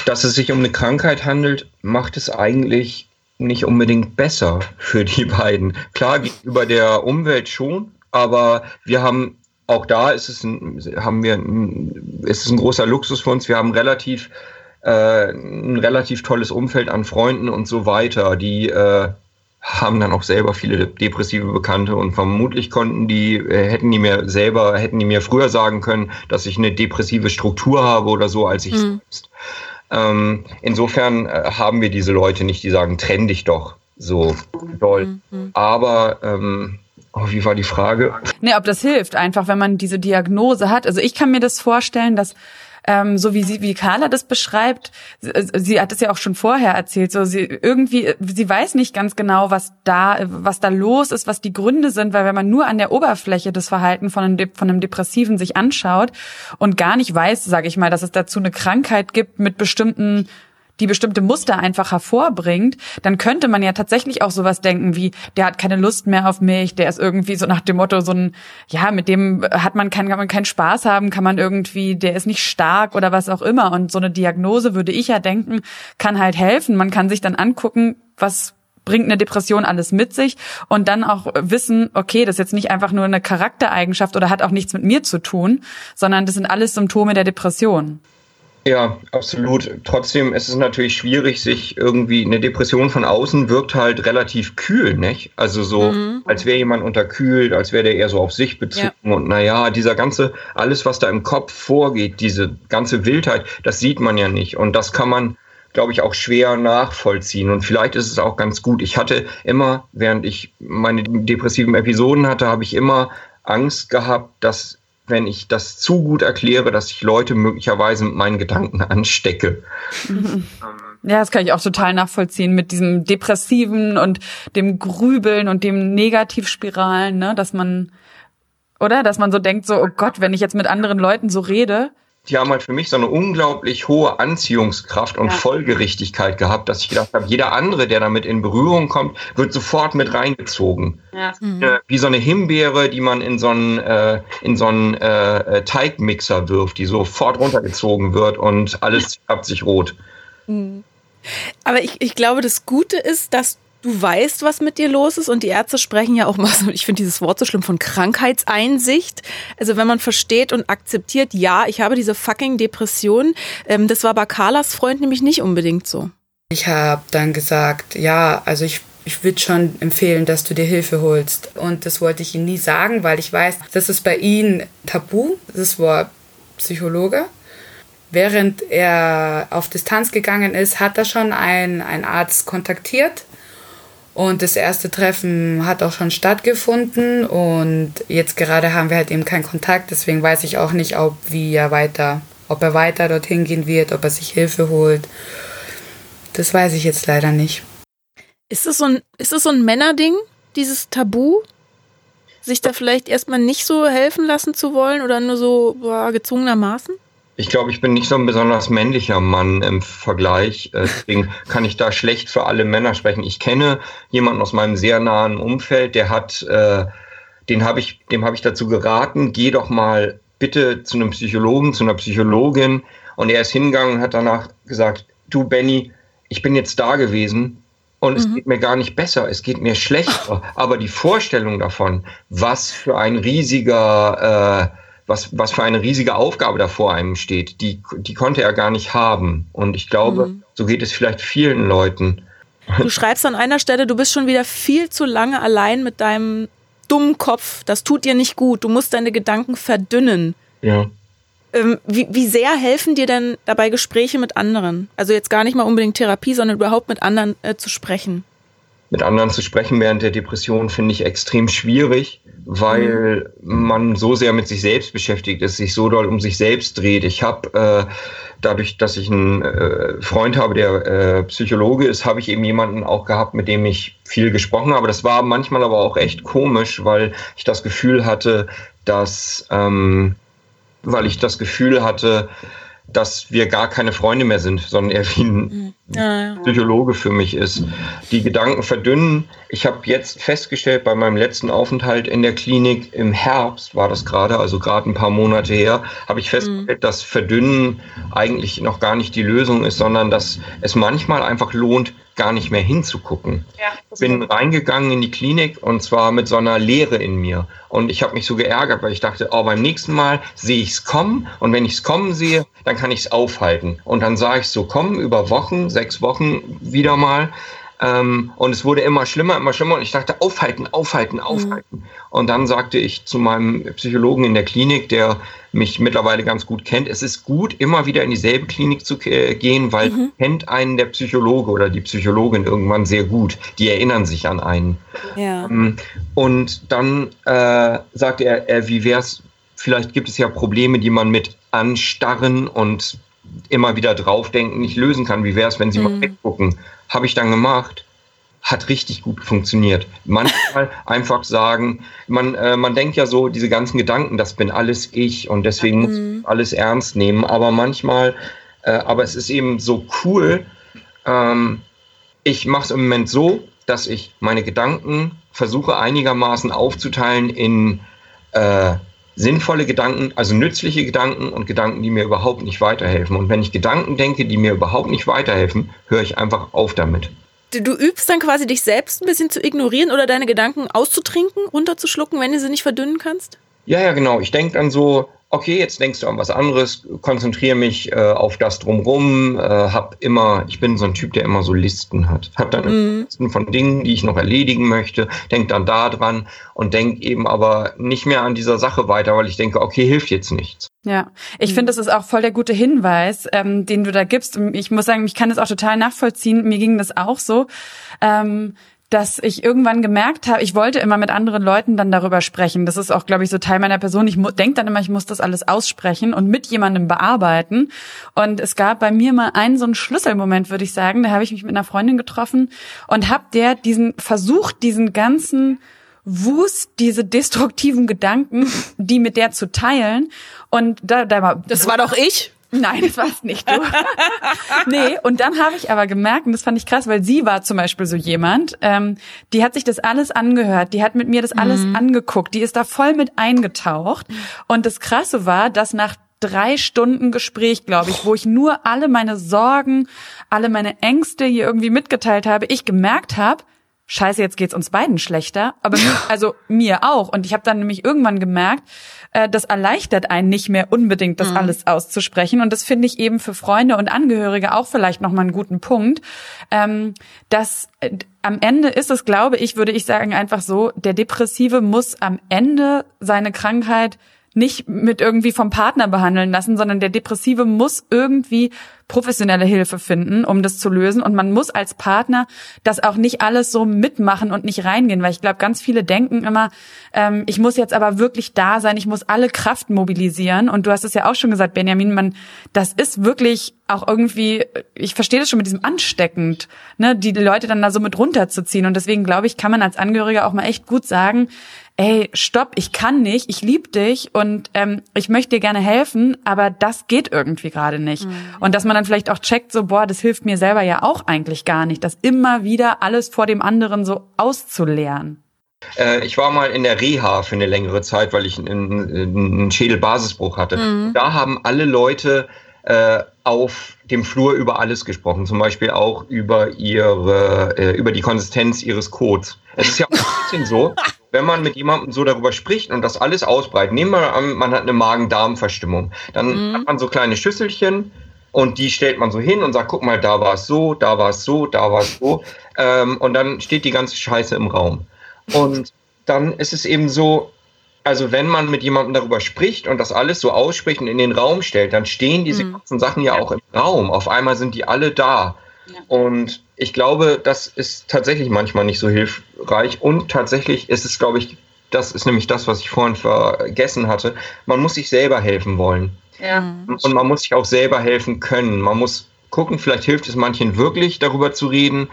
dass es sich um eine Krankheit handelt, macht es eigentlich nicht unbedingt besser für die *laughs* beiden. Klar, gegenüber der Umwelt schon, aber wir haben auch da ist es ein, haben wir ein, ist es ein großer Luxus für uns. Wir haben relativ äh, ein relativ tolles Umfeld an Freunden und so weiter, die äh, haben dann auch selber viele depressive Bekannte und vermutlich konnten die, äh, hätten die mir selber, hätten die mir früher sagen können, dass ich eine depressive Struktur habe oder so, als ich mhm. selbst. Ähm, insofern äh, haben wir diese Leute nicht, die sagen, trenn dich doch so doll. Mhm. Aber ähm, Oh, wie war die Frage?
Nee, ob das hilft, einfach wenn man diese Diagnose hat. Also ich kann mir das vorstellen, dass ähm, so wie sie, wie Carla das beschreibt, sie, sie hat es ja auch schon vorher erzählt, so sie irgendwie, sie weiß nicht ganz genau, was da, was da los ist, was die Gründe sind, weil wenn man nur an der Oberfläche das Verhalten von einem, von einem Depressiven sich anschaut und gar nicht weiß, sage ich mal, dass es dazu eine Krankheit gibt mit bestimmten die bestimmte Muster einfach hervorbringt, dann könnte man ja tatsächlich auch sowas denken wie, der hat keine Lust mehr auf mich, der ist irgendwie so nach dem Motto so ein, ja, mit dem hat man keinen, kann man keinen Spaß haben, kann man irgendwie, der ist nicht stark oder was auch immer. Und so eine Diagnose würde ich ja denken, kann halt helfen. Man kann sich dann angucken, was bringt eine Depression alles mit sich und dann auch wissen, okay, das ist jetzt nicht einfach nur eine Charaktereigenschaft oder hat auch nichts mit mir zu tun, sondern das sind alles Symptome der Depression.
Ja, absolut. Trotzdem ist es natürlich schwierig, sich irgendwie eine Depression von außen wirkt halt relativ kühl, nicht? Also so, mhm. als wäre jemand unterkühlt, als wäre der eher so auf sich bezogen. Ja. Und naja, dieser ganze, alles, was da im Kopf vorgeht, diese ganze Wildheit, das sieht man ja nicht. Und das kann man, glaube ich, auch schwer nachvollziehen. Und vielleicht ist es auch ganz gut. Ich hatte immer, während ich meine depressiven Episoden hatte, habe ich immer Angst gehabt, dass wenn ich das zu gut erkläre, dass ich Leute möglicherweise mit meinen Gedanken anstecke. *laughs*
Ja, das kann ich auch total nachvollziehen mit diesem Depressiven und dem Grübeln und dem Negativspiralen, ne, dass man, oder? Dass man so denkt, so, oh Gott, wenn ich jetzt mit anderen Leuten so rede,
die haben halt für mich so eine unglaublich hohe Anziehungskraft und ja. Folgerichtigkeit gehabt, dass ich gedacht habe, jeder andere, der damit in Berührung kommt, wird sofort mit reingezogen. Ja. Mhm. Wie so eine Himbeere, die man in so einen, äh, in so einen äh, Teigmixer wirft, die sofort runtergezogen wird und alles färbt sich rot.
Mhm. Aber ich, ich glaube, das Gute ist, dass du weißt, was mit dir los ist und die Ärzte sprechen ja auch mal ich finde dieses Wort so schlimm, von Krankheitseinsicht. Also wenn man versteht und akzeptiert, ja, ich habe diese fucking Depression, ähm, das war bei Carlas Freund nämlich nicht unbedingt so.
Ich habe dann gesagt, ja, also ich ich würde schon empfehlen, dass du dir Hilfe holst. Und das wollte ich ihm nie sagen, weil ich weiß, das ist bei ihm tabu, das Wort Psychologe. Während er auf Distanz gegangen ist, hat er schon einen, einen Arzt kontaktiert und das erste Treffen hat auch schon stattgefunden und jetzt gerade haben wir halt eben keinen Kontakt, deswegen weiß ich auch nicht, ob wie er weiter, ob er weiter dorthin gehen wird, ob er sich Hilfe holt. Das weiß ich jetzt leider nicht.
Ist das so ein, ist das so ein Männerding, dieses Tabu? Sich da vielleicht erstmal nicht so helfen lassen zu wollen oder nur so boah, gezwungenermaßen?
Ich glaube, ich bin nicht so ein besonders männlicher Mann im Vergleich. Äh, deswegen kann ich da schlecht für alle Männer sprechen. Ich kenne jemanden aus meinem sehr nahen Umfeld, der hat, äh, den habe ich, dem habe ich dazu geraten, geh doch mal bitte zu einem Psychologen, zu einer Psychologin. Und er ist hingegangen und hat danach gesagt, du Benny, ich bin jetzt da gewesen und mhm. es geht mir gar nicht besser, es geht mir schlechter. Aber die Vorstellung davon, was für ein riesiger äh, was, was für eine riesige Aufgabe da vor einem steht, die, die konnte er gar nicht haben. Und ich glaube, mhm. so geht es vielleicht vielen Leuten.
Du schreibst an einer Stelle, du bist schon wieder viel zu lange allein mit deinem dummen Kopf. Das tut dir nicht gut. Du musst deine Gedanken verdünnen.
Ja.
Ähm, wie, wie sehr helfen dir denn dabei Gespräche mit anderen? Also jetzt gar nicht mal unbedingt Therapie, sondern überhaupt mit anderen äh, zu sprechen
mit anderen zu sprechen während der Depression finde ich extrem schwierig, weil man so sehr mit sich selbst beschäftigt ist, sich so doll um sich selbst dreht. Ich habe äh, dadurch, dass ich einen äh, Freund habe, der äh, Psychologe ist, habe ich eben jemanden auch gehabt, mit dem ich viel gesprochen habe. Das war manchmal aber auch echt komisch, weil ich das Gefühl hatte, dass ähm, weil ich das Gefühl hatte, dass wir gar keine Freunde mehr sind, sondern er wie ein mhm. Ja, ja. Psychologe für mich ist. Die Gedanken verdünnen. Ich habe jetzt festgestellt, bei meinem letzten Aufenthalt in der Klinik im Herbst war das gerade, also gerade ein paar Monate her, habe ich festgestellt, mhm. dass Verdünnen eigentlich noch gar nicht die Lösung ist, sondern dass es manchmal einfach lohnt, gar nicht mehr hinzugucken. Ja, bin reingegangen in die Klinik und zwar mit so einer Leere in mir. Und ich habe mich so geärgert, weil ich dachte, oh, beim nächsten Mal sehe ich es kommen und wenn ich es kommen sehe, dann kann ich es aufhalten. Und dann sah ich es so kommen über Wochen, sechs Wochen wieder mal. Ähm, und es wurde immer schlimmer, immer schlimmer. Und ich dachte, aufhalten, aufhalten, mhm. aufhalten. Mhm. Und dann sagte ich zu meinem Psychologen in der Klinik, der mich mittlerweile ganz gut kennt, es ist gut, immer wieder in dieselbe Klinik zu äh, gehen, weil mhm. kennt einen der Psychologe oder die Psychologin irgendwann sehr gut. Die erinnern sich an einen. Ja. Ähm, und dann äh, sagte er, äh, wie wär's, vielleicht gibt es ja Probleme, die man mit Anstarren und immer wieder draufdenken nicht lösen kann. Wie wäre es, wenn Sie mhm. mal weggucken? Habe ich dann gemacht. Hat richtig gut funktioniert. Manchmal *laughs* einfach sagen, man, äh, man denkt ja so, diese ganzen Gedanken, das bin alles ich und deswegen mhm. muss ich alles ernst nehmen. Aber manchmal, äh, aber es ist eben so cool, ähm, ich mache es im Moment so, dass ich meine Gedanken versuche einigermaßen aufzuteilen in äh, sinnvolle Gedanken, also nützliche Gedanken und Gedanken, die mir überhaupt nicht weiterhelfen. Und wenn ich Gedanken denke, die mir überhaupt nicht weiterhelfen, höre ich einfach auf damit.
Du, du übst dann quasi dich selbst ein bisschen zu ignorieren oder deine Gedanken auszutrinken, runterzuschlucken, wenn du sie nicht verdünnen kannst?
Ja, ja, genau. Ich denke dann so, okay, jetzt denkst du an was anderes, konzentriere mich äh, auf das drumrum, äh, hab immer, ich bin so ein Typ, der immer so Listen hat. Hab dann mm. Listen von Dingen, die ich noch erledigen möchte, denk dann da dran und denk eben aber nicht mehr an dieser Sache weiter, weil ich denke, okay, hilft jetzt nichts.
Ja, ich mhm. finde, das ist auch voll der gute Hinweis, ähm, den du da gibst. Ich muss sagen, ich kann das auch total nachvollziehen. Mir ging das auch so. Ähm, dass ich irgendwann gemerkt habe, ich wollte immer mit anderen Leuten dann darüber sprechen. Das ist auch, glaube ich, so Teil meiner Person. Ich denke dann immer, ich muss das alles aussprechen und mit jemandem bearbeiten. Und es gab bei mir mal einen so einen Schlüsselmoment, würde ich sagen. Da habe ich mich mit einer Freundin getroffen und habe der diesen versucht, diesen ganzen Wust, diese destruktiven Gedanken, die mit der zu teilen. Und da, da war
das war doch ich.
Nein, das war's nicht du. *laughs* nee, und dann habe ich aber gemerkt, und das fand ich krass, weil sie war zum Beispiel so jemand, ähm, die hat sich das alles angehört, die hat mit mir das alles mhm. angeguckt, die ist da voll mit eingetaucht. Und das Krasse war, dass nach drei Stunden Gespräch, glaube ich, wo ich nur alle meine Sorgen, alle meine Ängste hier irgendwie mitgeteilt habe, ich gemerkt habe, Scheiße, jetzt geht's uns beiden schlechter, aber mir, *laughs* also mir auch. Und ich habe dann nämlich irgendwann gemerkt, äh, das erleichtert einen nicht mehr unbedingt, das mhm. alles auszusprechen. Und das finde ich eben für Freunde und Angehörige auch vielleicht nochmal einen guten Punkt. Ähm, dass äh, am Ende ist es, glaube ich, würde ich sagen, einfach so, der Depressive muss am Ende seine Krankheit nicht mit irgendwie vom Partner behandeln lassen, sondern der Depressive muss irgendwie professionelle Hilfe finden, um das zu lösen. Und man muss als Partner das auch nicht alles so mitmachen und nicht reingehen, weil ich glaube, ganz viele denken immer, ähm, ich muss jetzt aber wirklich da sein, ich muss alle Kraft mobilisieren. Und du hast es ja auch schon gesagt, Benjamin, man, das ist wirklich auch irgendwie, ich verstehe das schon mit diesem ansteckend, ne, die Leute dann da so mit runterzuziehen. Und deswegen glaube ich, kann man als Angehöriger auch mal echt gut sagen, ey, stopp, ich kann nicht, ich lieb dich und ähm, ich möchte dir gerne helfen, aber das geht irgendwie gerade nicht. Mhm. Und dass man dann vielleicht auch checkt, so, boah, das hilft mir selber ja auch eigentlich gar nicht, das immer wieder alles vor dem anderen so auszuleeren.
Äh, ich war mal in der Reha für eine längere Zeit, weil ich einen, einen Schädelbasisbruch hatte. Mhm. Da haben alle Leute äh, auf dem Flur über alles gesprochen, zum Beispiel auch über ihre, äh, über die Konsistenz ihres Codes. Es ist ja auch ein bisschen so, wenn man mit jemandem so darüber spricht und das alles ausbreitet. Nehmen wir an, man hat eine Magen-Darm-Verstimmung. Dann mhm. hat man so kleine Schüsselchen und die stellt man so hin und sagt, guck mal, da war es so, da war es so, da war es so. Ähm, und dann steht die ganze Scheiße im Raum. Und dann ist es eben so, also wenn man mit jemandem darüber spricht und das alles so ausspricht und in den Raum stellt, dann stehen diese mhm. ganzen Sachen ja, auch im Raum. Auf einmal sind die alle da. Ja. Und ich glaube, das ist tatsächlich manchmal nicht so hilfreich. Und tatsächlich ist es, glaube ich, das ist nämlich das, was ich vorhin vergessen hatte. Man muss sich selber helfen wollen. Ja. Und man muss sich auch selber helfen können. Man muss gucken, vielleicht hilft es manchen wirklich, darüber zu reden.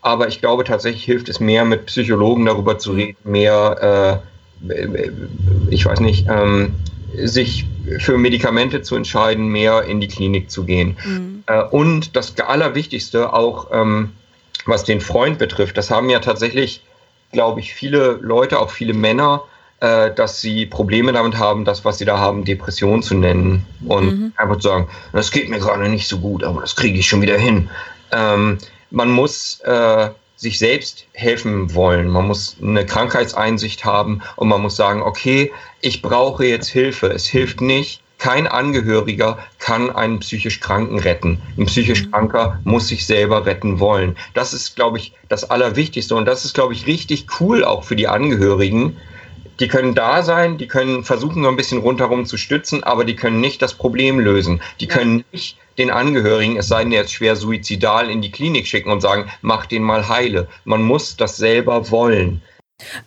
Aber ich glaube tatsächlich hilft es mehr, mit Psychologen darüber zu reden, mehr äh, ich weiß nicht, ähm, sich für Medikamente zu entscheiden, mehr in die Klinik zu gehen. Mhm. Äh, und das Allerwichtigste auch, ähm, was den Freund betrifft, das haben ja tatsächlich, glaube ich, viele Leute, auch viele Männer, äh, dass sie Probleme damit haben, das, was sie da haben, Depression zu nennen. Und mhm. einfach zu sagen, das geht mir gerade nicht so gut, aber das kriege ich schon wieder hin. Ähm, man muss äh, sich selbst helfen wollen. Man muss eine Krankheitseinsicht haben und man muss sagen, okay, ich brauche jetzt Hilfe. Es hilft nicht. Kein Angehöriger kann einen psychisch Kranken retten. Ein psychisch mhm. Kranker muss sich selber retten wollen. Das ist, glaube ich, das Allerwichtigste. Und das ist, glaube ich, richtig cool auch für die Angehörigen, die können da sein, die können versuchen, so ein bisschen rundherum zu stützen, aber die können nicht das Problem lösen. Die können nicht den Angehörigen, es sei denn, ist schwer suizidal, in die Klinik schicken und sagen, mach den mal heile. Man muss das selber wollen.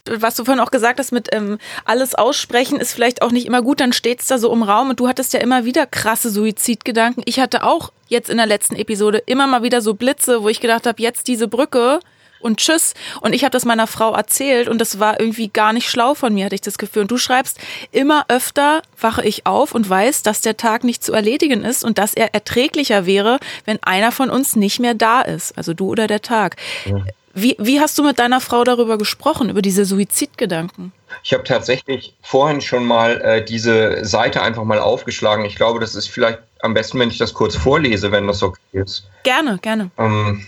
Was du vorhin auch gesagt hast mit ähm, alles aussprechen ist vielleicht auch nicht immer gut, dann steht es da so im Raum und du hattest ja immer wieder krasse Suizidgedanken. Ich hatte auch jetzt in der letzten Episode immer mal wieder so Blitze, wo ich gedacht habe, jetzt diese Brücke und tschüss. Und ich habe das meiner Frau erzählt und das war irgendwie gar nicht schlau von mir, hatte ich das Gefühl. Und du schreibst, immer öfter wache ich auf und weiß, dass der Tag nicht zu erledigen ist und dass er erträglicher wäre, wenn einer von uns nicht mehr da ist, also du oder der Tag. Ja. Wie, wie hast du mit deiner Frau darüber gesprochen, über diese Suizidgedanken?
Ich habe tatsächlich vorhin schon mal äh, diese Seite einfach mal aufgeschlagen. Ich glaube, das ist vielleicht am besten, wenn ich das kurz vorlese, wenn das okay ist.
Gerne, gerne. Ähm,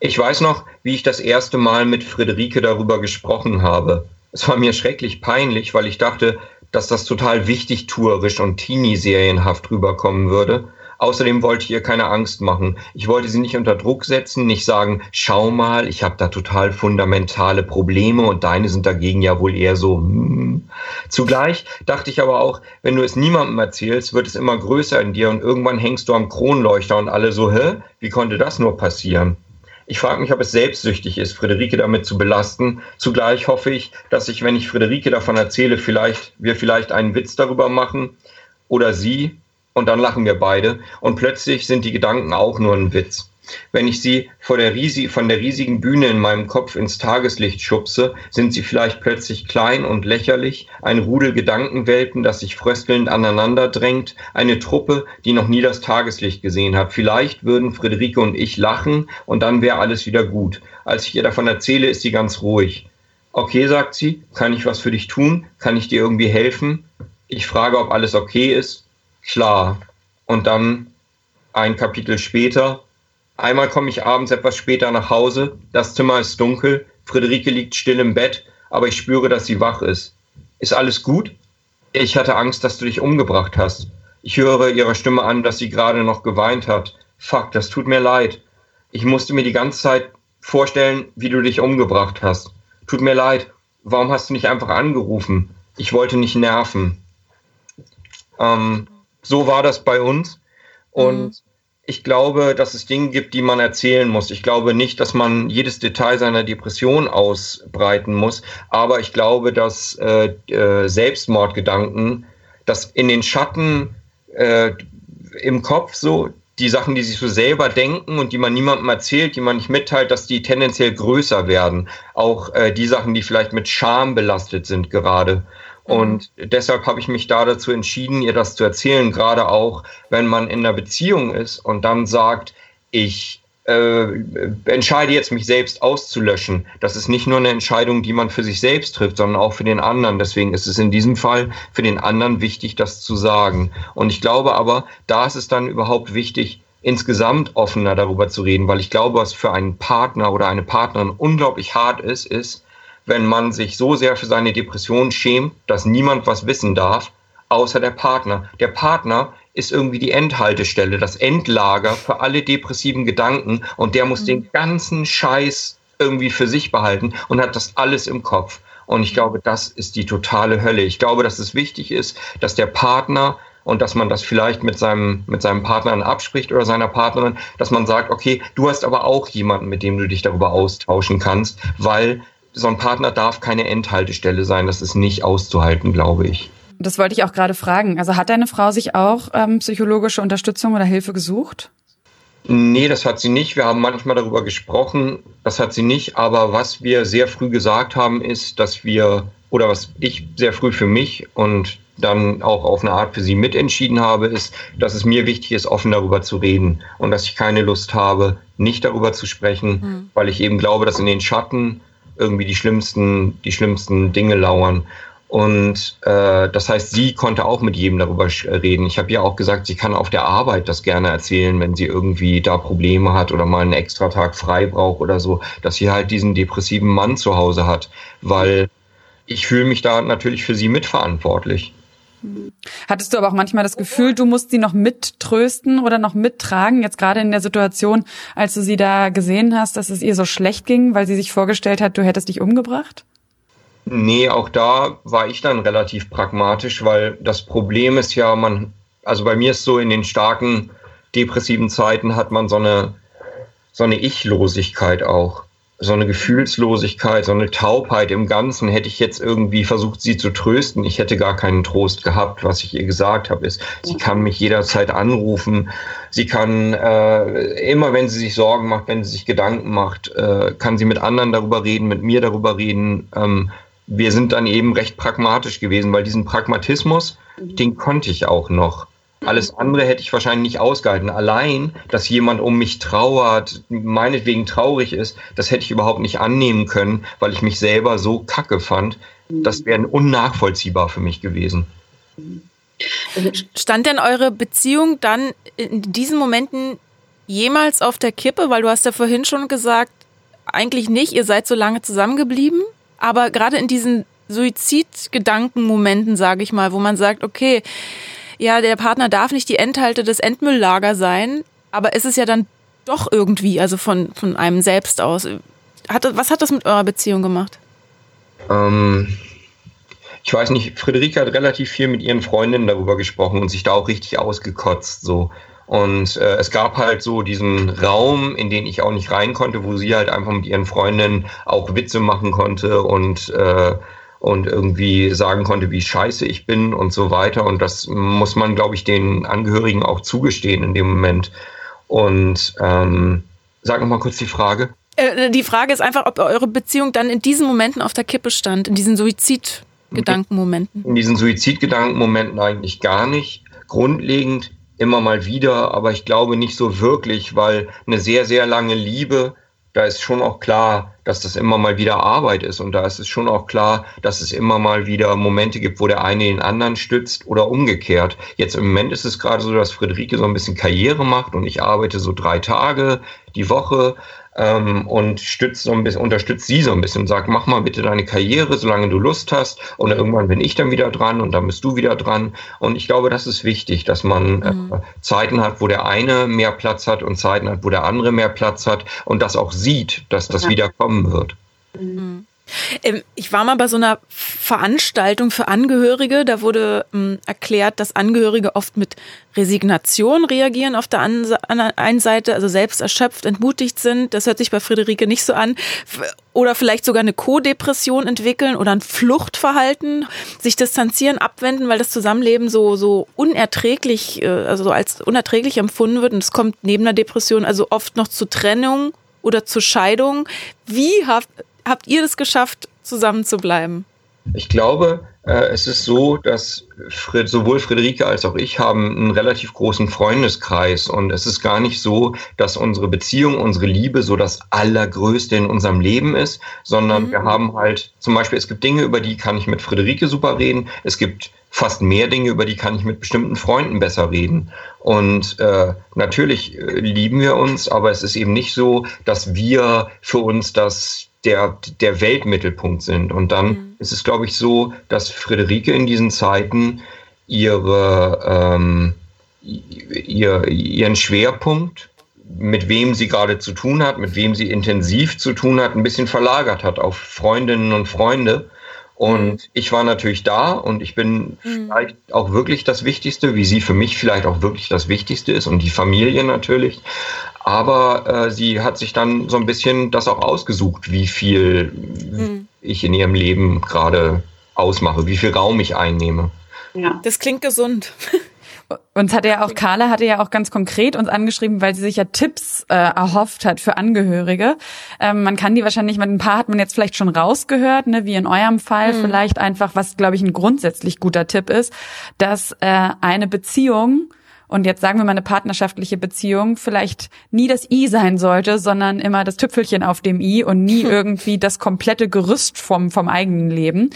ich weiß noch, wie ich das erste Mal mit Friederike darüber gesprochen habe. Es war mir schrecklich peinlich, weil ich dachte, dass das total wichtig tuerisch und teenie-serienhaft rüberkommen würde. Außerdem wollte ich ihr keine Angst machen. Ich wollte sie nicht unter Druck setzen, nicht sagen, schau mal, ich habe da total fundamentale Probleme und deine sind dagegen ja wohl eher so. Hm. Zugleich dachte ich aber auch, wenn du es niemandem erzählst, wird es immer größer in dir und irgendwann hängst du am Kronleuchter und alle so, hä, wie konnte das nur passieren? Ich frage mich, ob es selbstsüchtig ist, Friederike damit zu belasten. Zugleich hoffe ich, dass ich, wenn ich Friederike davon erzähle, vielleicht wir vielleicht einen Witz darüber machen oder sie und dann lachen wir beide und plötzlich sind die Gedanken auch nur ein Witz. Wenn ich sie der von der riesigen Bühne in meinem Kopf ins Tageslicht schubse, sind sie vielleicht plötzlich klein und lächerlich, ein Rudel Gedankenwelten, das sich fröstelnd aneinander drängt, eine Truppe, die noch nie das Tageslicht gesehen hat. Vielleicht würden Friederike und ich lachen und dann wäre alles wieder gut. Als ich ihr davon erzähle, ist sie ganz ruhig. Okay, sagt sie, kann ich was für dich tun? Kann ich dir irgendwie helfen? Ich frage, ob alles okay ist klar. Und dann ein Kapitel später, einmal komme ich abends etwas später nach Hause, das Zimmer ist dunkel, Friederike liegt still im Bett, aber ich spüre, dass sie wach ist. Ist alles gut? Ich hatte Angst, dass du dich umgebracht hast. Ich höre ihrer Stimme an, dass sie gerade noch geweint hat. Fuck, das tut mir leid. Ich musste mir die ganze Zeit vorstellen, wie du dich umgebracht hast. Tut mir leid. Warum hast du nicht einfach angerufen? Ich wollte nicht nerven. Ähm, so war das bei uns. Und mhm. Ich glaube, dass es Dinge gibt, die man erzählen muss. Ich glaube nicht, dass man jedes Detail seiner Depression ausbreiten muss. Aber ich glaube, dass äh, äh, Selbstmordgedanken, dass in den Schatten äh, im Kopf so die Sachen, die sich so selber denken und die man niemandem erzählt, die man nicht mitteilt, dass die tendenziell größer werden. Auch äh, die Sachen, die vielleicht mit Scham belastet sind gerade. Und deshalb habe ich mich da dazu entschieden, ihr das zu erzählen, gerade auch, wenn man in einer Beziehung ist und dann sagt, ich äh, entscheide jetzt, mich selbst auszulöschen. Das ist nicht nur eine Entscheidung, die man für sich selbst trifft, sondern auch für den anderen. Deswegen ist es in diesem Fall für den anderen wichtig, das zu sagen. Und ich glaube aber, da ist es dann überhaupt wichtig, insgesamt offener darüber zu reden, weil ich glaube, was für einen Partner oder eine Partnerin unglaublich hart ist, ist, wenn man sich so sehr für seine Depression schämt, dass niemand was wissen darf, außer der Partner. Der Partner ist irgendwie die Endhaltestelle, das Endlager für alle depressiven Gedanken und der muss mhm. den ganzen Scheiß irgendwie für sich behalten und hat das alles im Kopf. Und ich glaube, das ist die totale Hölle. Ich glaube, dass es wichtig ist, dass der Partner und dass man das vielleicht mit seinem, mit seinem Partner abspricht oder seiner Partnerin, dass man sagt, okay, du hast aber auch jemanden, mit dem du dich darüber austauschen kannst, weil so ein Partner darf keine Endhaltestelle sein. Das ist nicht auszuhalten, glaube ich.
Das wollte ich auch gerade fragen. Also hat deine Frau sich auch ähm, psychologische Unterstützung oder Hilfe gesucht?
Nee, das hat sie nicht. Wir haben manchmal darüber gesprochen. Das hat sie nicht. Aber was wir sehr früh gesagt haben, ist, dass wir, oder was ich sehr früh für mich und dann auch auf eine Art für sie mitentschieden habe, ist, dass es mir wichtig ist, offen darüber zu reden und dass ich keine Lust habe, nicht darüber zu sprechen, mhm. weil ich eben glaube, dass in den Schatten irgendwie die schlimmsten, die schlimmsten Dinge lauern. Und äh, das heißt, sie konnte auch mit jedem darüber reden. Ich habe ja auch gesagt, sie kann auf der Arbeit das gerne erzählen, wenn sie irgendwie da Probleme hat oder mal einen extra Tag frei braucht oder so, dass sie halt diesen depressiven Mann zu Hause hat, weil ich fühle mich da natürlich für sie mitverantwortlich.
Hattest du aber auch manchmal das Gefühl, du musst sie noch mittrösten oder noch mittragen, jetzt gerade in der Situation, als du sie da gesehen hast, dass es ihr so schlecht ging, weil sie sich vorgestellt hat, du hättest dich umgebracht?
Nee, auch da war ich dann relativ pragmatisch, weil das Problem ist ja, man, also bei mir ist so in den starken depressiven Zeiten hat man so eine, so eine Ichlosigkeit auch. So eine Gefühlslosigkeit, so eine Taubheit im Ganzen. Hätte ich jetzt irgendwie versucht, sie zu trösten, ich hätte gar keinen Trost gehabt. Was ich ihr gesagt habe, ist, sie kann mich jederzeit anrufen. Sie kann äh, immer, wenn sie sich Sorgen macht, wenn sie sich Gedanken macht, äh, kann sie mit anderen darüber reden, mit mir darüber reden. Ähm, wir sind dann eben recht pragmatisch gewesen, weil diesen Pragmatismus, mhm. den konnte ich auch noch. Alles andere hätte ich wahrscheinlich nicht ausgehalten. Allein, dass jemand um mich trauert, meinetwegen traurig ist, das hätte ich überhaupt nicht annehmen können, weil ich mich selber so kacke fand. Das wäre unnachvollziehbar für mich gewesen.
Stand denn eure Beziehung dann in diesen Momenten jemals auf der Kippe? Weil du hast ja vorhin schon gesagt, eigentlich nicht, ihr seid so lange zusammengeblieben. Aber gerade in diesen Suizidgedankenmomenten, sage ich mal, wo man sagt, okay, ja, der Partner darf nicht die Endhalte des Endmülllager sein, aber ist es ja dann doch irgendwie, also von, von einem selbst aus. Hat, was hat das mit eurer Beziehung gemacht?
Ähm, ich weiß nicht, Friederike hat relativ viel mit ihren Freundinnen darüber gesprochen und sich da auch richtig ausgekotzt. So. Und äh, es gab halt so diesen Raum, in den ich auch nicht rein konnte, wo sie halt einfach mit ihren Freundinnen auch Witze machen konnte und äh, und irgendwie sagen konnte, wie scheiße ich bin und so weiter. Und das muss man, glaube ich, den Angehörigen auch zugestehen in dem Moment. Und ähm, sag noch mal kurz die Frage.
Äh, die Frage ist einfach, ob eure Beziehung dann in diesen Momenten auf der Kippe stand, in diesen Suizidgedankenmomenten.
In diesen Suizidgedankenmomenten eigentlich gar nicht. Grundlegend immer mal wieder, aber ich glaube nicht so wirklich, weil eine sehr, sehr lange Liebe da ist schon auch klar, dass das immer mal wieder Arbeit ist. Und da ist es schon auch klar, dass es immer mal wieder Momente gibt, wo der eine den anderen stützt oder umgekehrt. Jetzt im Moment ist es gerade so, dass Friederike so ein bisschen Karriere macht und ich arbeite so drei Tage die Woche ähm, und stützt so ein bisschen, unterstützt sie so ein bisschen und sagt, mach mal bitte deine Karriere, solange du Lust hast. Und irgendwann bin ich dann wieder dran und dann bist du wieder dran. Und ich glaube, das ist wichtig, dass man mhm. äh, Zeiten hat, wo der eine mehr Platz hat und Zeiten hat, wo der andere mehr Platz hat und das auch sieht, dass das ja. wieder kommen wird.
Mhm. Ähm, ich war mal bei so einer Veranstaltung für Angehörige. Da wurde ähm, erklärt, dass Angehörige oft mit Resignation reagieren auf der einen Seite, also selbst erschöpft, entmutigt sind. Das hört sich bei Friederike nicht so an. Oder vielleicht sogar eine Co-Depression entwickeln oder ein Fluchtverhalten, sich distanzieren, abwenden, weil das Zusammenleben so, so unerträglich, äh, also so als unerträglich empfunden wird. Und es kommt neben der Depression also oft noch zu Trennung oder zur Scheidung. Wie habt, ihr das geschafft, zusammen zu bleiben?
Ich glaube, äh, es ist so, dass sowohl Friederike als auch ich haben einen relativ großen Freundeskreis und es ist gar nicht so, dass unsere Beziehung, unsere Liebe so das Allergrößte in unserem Leben ist, sondern mhm. wir haben halt zum Beispiel, es gibt Dinge, über die kann ich mit Friederike super reden, es gibt fast mehr Dinge, über die kann ich mit bestimmten Freunden besser reden. Und äh, natürlich äh, lieben wir uns, aber es ist eben nicht so, dass wir für uns das der, der Weltmittelpunkt sind. Und dann mhm. ist es, glaube ich, so, dass Friederike in diesen Zeiten ihre, ähm, ihr, ihren Schwerpunkt, mit wem sie gerade zu tun hat, mit wem sie intensiv zu tun hat, ein bisschen verlagert hat auf Freundinnen und Freunde. Und ich war natürlich da und ich bin mhm. vielleicht auch wirklich das Wichtigste, wie sie für mich vielleicht auch wirklich das Wichtigste ist und die Familie natürlich. Aber äh, sie hat sich dann so ein bisschen das auch ausgesucht, wie viel mhm. ich in ihrem Leben gerade ausmache, wie viel Raum ich einnehme.
Ja. Das klingt gesund. *laughs*
Uns hat ja auch, Carla hatte ja auch ganz konkret uns angeschrieben, weil sie sich ja Tipps äh, erhofft hat für Angehörige. Ähm, man kann die wahrscheinlich, mit ein paar hat man jetzt vielleicht schon rausgehört, ne, wie in eurem Fall mhm. vielleicht einfach, was glaube ich ein grundsätzlich guter Tipp ist, dass äh, eine Beziehung und jetzt sagen wir mal eine partnerschaftliche Beziehung vielleicht nie das I sein sollte, sondern immer das Tüpfelchen auf dem I und nie *laughs* irgendwie das komplette Gerüst vom, vom eigenen Leben.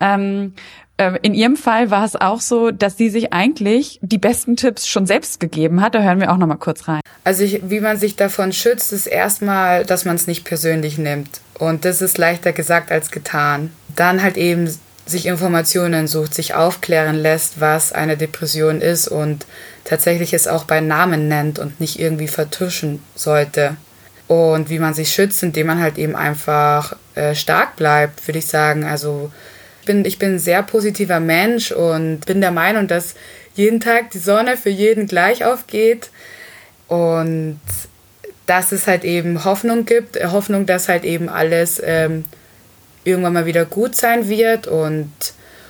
Ähm, äh, in ihrem Fall war es auch so, dass sie sich eigentlich die besten Tipps schon selbst gegeben hat. Da hören wir auch noch mal kurz rein.
Also ich, wie man sich davon schützt, ist erstmal, dass man es nicht persönlich nimmt. Und das ist leichter gesagt als getan. Dann halt eben sich Informationen sucht, sich aufklären lässt, was eine Depression ist und tatsächlich es auch bei Namen nennt und nicht irgendwie vertuschen sollte. Und wie man sich schützt, indem man halt eben einfach äh, stark bleibt, würde ich sagen. Also bin, ich bin ein sehr positiver Mensch und bin der Meinung, dass jeden Tag die Sonne für jeden gleich aufgeht. Und dass es halt eben Hoffnung gibt, Hoffnung, dass halt eben alles ähm, irgendwann mal wieder gut sein wird. Und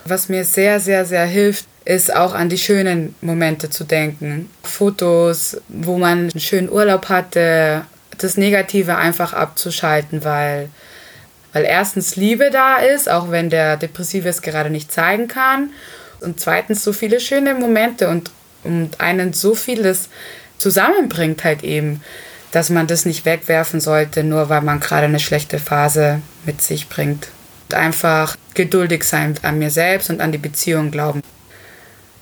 was mir sehr, sehr, sehr hilft, ist auch an die schönen Momente zu denken. Fotos, wo man einen schönen Urlaub hatte, das Negative einfach abzuschalten, weil, weil erstens Liebe da ist, auch wenn der Depressive es gerade nicht zeigen kann. Und zweitens so viele schöne Momente und, und einen so vieles zusammenbringt halt eben dass man das nicht wegwerfen sollte, nur weil man gerade eine schlechte Phase mit sich bringt. Einfach geduldig sein an mir selbst und an die Beziehung glauben.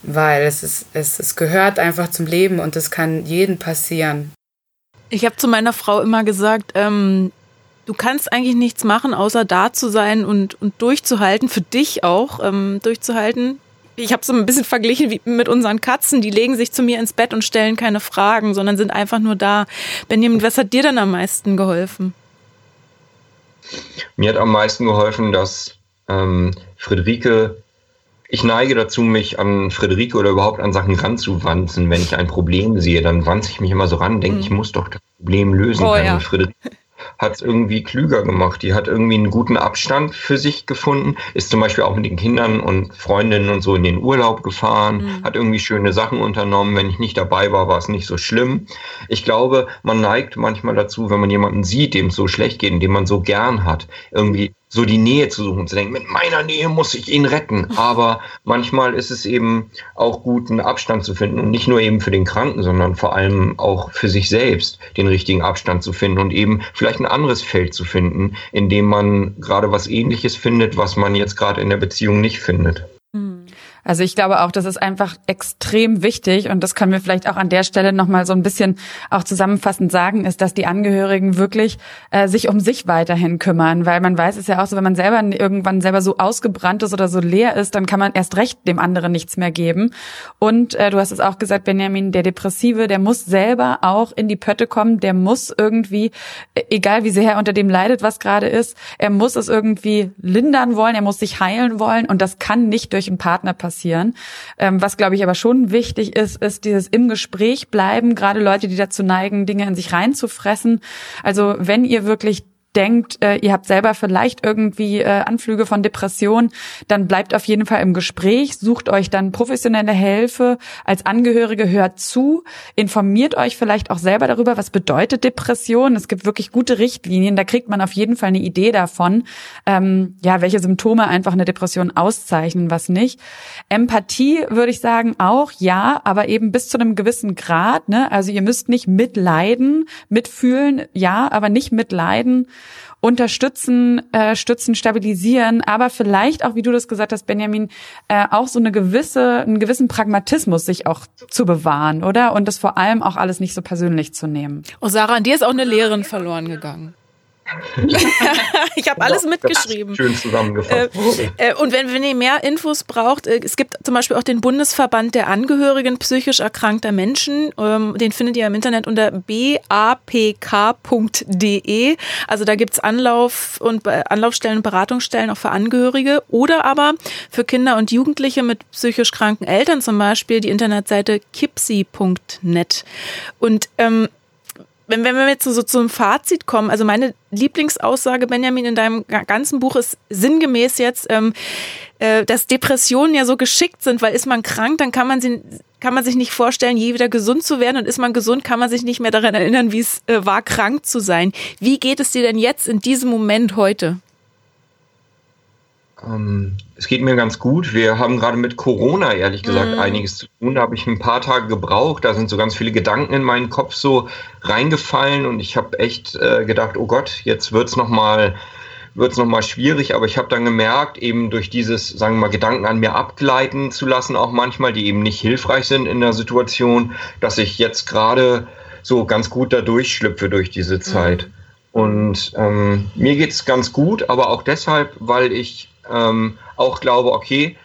Weil es, ist, es, es gehört einfach zum Leben und es kann jedem passieren.
Ich habe zu meiner Frau immer gesagt, ähm, du kannst eigentlich nichts machen, außer da zu sein und, und durchzuhalten, für dich auch ähm, durchzuhalten, ich habe so ein bisschen verglichen wie mit unseren Katzen. Die legen sich zu mir ins Bett und stellen keine Fragen, sondern sind einfach nur da. Benjamin, was hat dir denn am meisten geholfen?
Mir hat am meisten geholfen, dass ähm, Friederike, ich neige dazu, mich an Friederike oder überhaupt an Sachen ranzuwanzen. Wenn ich ein Problem sehe, dann wanze ich mich immer so ran, denke, mhm. ich muss doch das Problem lösen
oh,
können.
Ja.
Friederike hat es irgendwie klüger gemacht. Die hat irgendwie einen guten Abstand für sich gefunden, ist zum Beispiel auch mit den Kindern und Freundinnen und so in den Urlaub gefahren, mhm. hat irgendwie schöne Sachen unternommen. Wenn ich nicht dabei war, war es nicht so schlimm. Ich glaube, man neigt manchmal dazu, wenn man jemanden sieht, dem es so schlecht geht, den man so gern hat, irgendwie so die Nähe zu suchen, zu denken, mit meiner Nähe muss ich ihn retten. Aber manchmal ist es eben auch gut, einen Abstand zu finden und nicht nur eben für den Kranken, sondern vor allem auch für sich selbst den richtigen Abstand zu finden und eben vielleicht ein anderes Feld zu finden, in dem man gerade was Ähnliches findet, was man jetzt gerade in der Beziehung nicht findet.
Also ich glaube auch, das ist einfach extrem wichtig und das können wir vielleicht auch an der Stelle nochmal so ein bisschen auch zusammenfassend sagen, ist, dass die Angehörigen wirklich äh, sich um sich weiterhin kümmern, weil man weiß es ja auch so, wenn man selber irgendwann selber so ausgebrannt ist oder so leer ist, dann kann man erst recht dem anderen nichts mehr geben. Und äh, du hast es auch gesagt, Benjamin, der Depressive, der muss selber auch in die Pötte kommen, der muss irgendwie, äh, egal wie sehr er unter dem leidet, was gerade ist, er muss es irgendwie lindern wollen, er muss sich heilen wollen und das kann nicht durch einen Partner passieren passieren. Ähm, was, glaube ich, aber schon wichtig ist, ist dieses im Gespräch bleiben, gerade Leute, die dazu neigen, Dinge in sich reinzufressen. Also wenn ihr wirklich denkt, äh, ihr habt selber vielleicht irgendwie äh, Anflüge von Depression, dann bleibt auf jeden Fall im Gespräch, sucht euch dann professionelle Hilfe als Angehörige, hört zu, informiert euch vielleicht auch selber darüber, was bedeutet Depression. Es gibt wirklich gute Richtlinien, da kriegt man auf jeden Fall eine Idee davon, ähm, ja, welche Symptome einfach eine Depression auszeichnen, was nicht. Empathie würde ich sagen auch, ja, aber eben bis zu einem gewissen Grad. Ne? Also ihr müsst nicht mitleiden, mitfühlen, ja, aber nicht mitleiden unterstützen, äh, stützen, stabilisieren, aber vielleicht auch, wie du das gesagt hast, Benjamin, äh, auch so eine gewisse, einen gewissen Pragmatismus sich auch zu bewahren, oder? Und das vor allem auch alles nicht so persönlich zu nehmen.
Oh, Sarah, an dir ist auch eine Lehrerin verloren gegangen. *laughs* ich habe alles mitgeschrieben.
Schön zusammengefasst.
Äh, äh, und wenn, wenn ihr mehr Infos braucht, äh, es gibt zum Beispiel auch den Bundesverband der Angehörigen psychisch erkrankter Menschen. Ähm, den findet ihr im Internet unter bapk.de. Also da gibt's Anlauf und Anlaufstellen und Beratungsstellen auch für Angehörige oder aber für Kinder und Jugendliche mit psychisch kranken Eltern zum Beispiel die Internetseite kipsi.net. Und ähm, wenn, wenn wir jetzt so, so zum Fazit kommen, also meine Lieblingsaussage, Benjamin, in deinem ganzen Buch ist sinngemäß jetzt, ähm, äh, dass Depressionen ja so geschickt sind, weil ist man krank, dann kann man sie kann man sich nicht vorstellen, je wieder gesund zu werden und ist man gesund, kann man sich nicht mehr daran erinnern, wie es äh, war, krank zu sein. Wie geht es dir denn jetzt in diesem Moment heute?
Ähm, es geht mir ganz gut. Wir haben gerade mit Corona, ehrlich gesagt, mm. einiges zu tun. Da habe ich ein paar Tage gebraucht. Da sind so ganz viele Gedanken in meinen Kopf so reingefallen und ich habe echt äh, gedacht, oh Gott, jetzt wird es nochmal wird noch mal schwierig, aber ich habe dann gemerkt, eben durch dieses, sagen wir mal, Gedanken an mir abgleiten zu lassen, auch manchmal, die eben nicht hilfreich sind in der Situation, dass ich jetzt gerade so ganz gut da durchschlüpfe durch diese Zeit. Mhm. Und ähm, mir geht's ganz gut, aber auch deshalb, weil ich ähm, auch glaube, okay,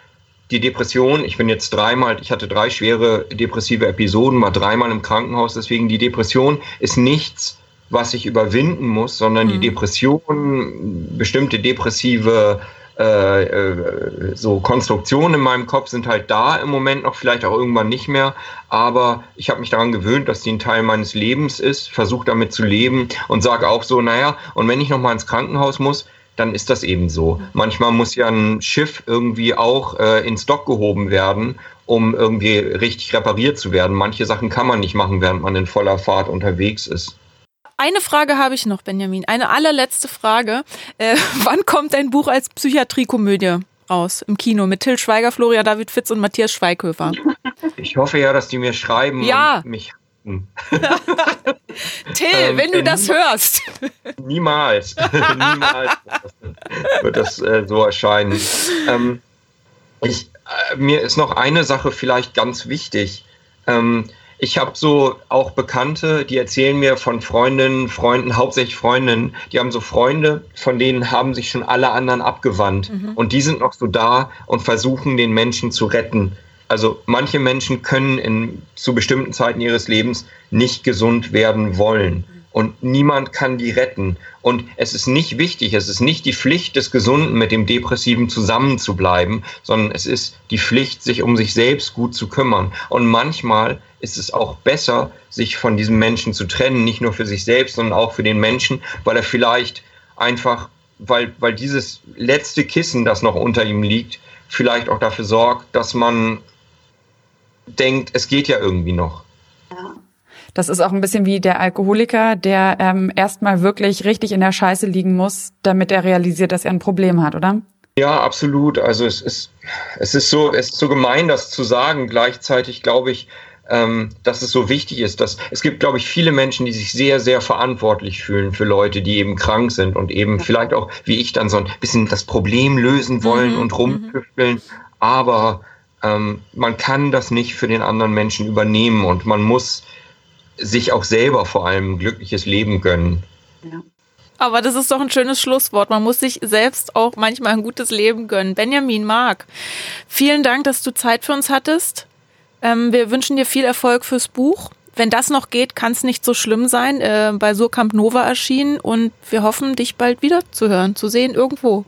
die Depression, ich bin jetzt dreimal, ich hatte drei schwere depressive Episoden, war dreimal im Krankenhaus, deswegen die Depression ist nichts, was ich überwinden muss, sondern mhm. die Depression, bestimmte depressive äh, äh, so Konstruktionen in meinem Kopf sind halt da im Moment noch, vielleicht auch irgendwann nicht mehr. Aber ich habe mich daran gewöhnt, dass die ein Teil meines Lebens ist, versuche damit zu leben und sage auch so, naja, und wenn ich nochmal ins Krankenhaus muss, dann ist das eben so. Manchmal muss ja ein Schiff irgendwie auch äh, ins Dock gehoben werden, um irgendwie richtig repariert zu werden. Manche Sachen kann man nicht machen, während man in voller Fahrt unterwegs ist.
Eine Frage habe ich noch, Benjamin. Eine allerletzte Frage. Äh, *laughs* wann kommt dein Buch als Psychiatriekomödie raus im Kino mit Till Schweiger, Florian David Fitz und Matthias Schweighöfer?
Ich hoffe ja, dass die mir schreiben
ja.
und mich. *laughs*
Till, ähm, wenn du äh, das hörst.
Niemals. *laughs* niemals wird das äh, so erscheinen. Ähm, ich, äh, mir ist noch eine Sache vielleicht ganz wichtig. Ähm, ich habe so auch Bekannte, die erzählen mir von Freundinnen, Freunden, hauptsächlich Freundinnen, die haben so Freunde, von denen haben sich schon alle anderen abgewandt. Mhm. Und die sind noch so da und versuchen, den Menschen zu retten. Also manche Menschen können in, zu bestimmten Zeiten ihres Lebens nicht gesund werden wollen und niemand kann die retten. Und es ist nicht wichtig, es ist nicht die Pflicht des Gesunden, mit dem Depressiven zusammenzubleiben, sondern es ist die Pflicht, sich um sich selbst gut zu kümmern. Und manchmal ist es auch besser, sich von diesem Menschen zu trennen, nicht nur für sich selbst, sondern auch für den Menschen, weil er vielleicht einfach, weil, weil dieses letzte Kissen, das noch unter ihm liegt, vielleicht auch dafür sorgt, dass man denkt, es geht ja irgendwie noch.
Ja. Das ist auch ein bisschen wie der Alkoholiker, der ähm, erstmal wirklich richtig in der Scheiße liegen muss, damit er realisiert, dass er ein Problem hat, oder?
Ja, absolut. Also es ist, es ist so, es ist so gemein, das zu sagen. Gleichzeitig glaube ich, ähm, dass es so wichtig ist, dass es gibt, glaube ich, viele Menschen, die sich sehr, sehr verantwortlich fühlen für Leute, die eben krank sind und eben ja. vielleicht auch, wie ich, dann so ein bisschen das Problem lösen wollen mhm. und rumtüfteln. Mhm. Aber ähm, man kann das nicht für den anderen Menschen übernehmen und man muss sich auch selber vor allem ein glückliches Leben gönnen.
Ja. Aber das ist doch ein schönes Schlusswort. Man muss sich selbst auch manchmal ein gutes Leben gönnen. Benjamin Mark, vielen Dank, dass du Zeit für uns hattest. Ähm, wir wünschen dir viel Erfolg fürs Buch. Wenn das noch geht, kann es nicht so schlimm sein. Äh, bei Surkamp Nova erschienen und wir hoffen, dich bald wieder zu hören, zu sehen irgendwo.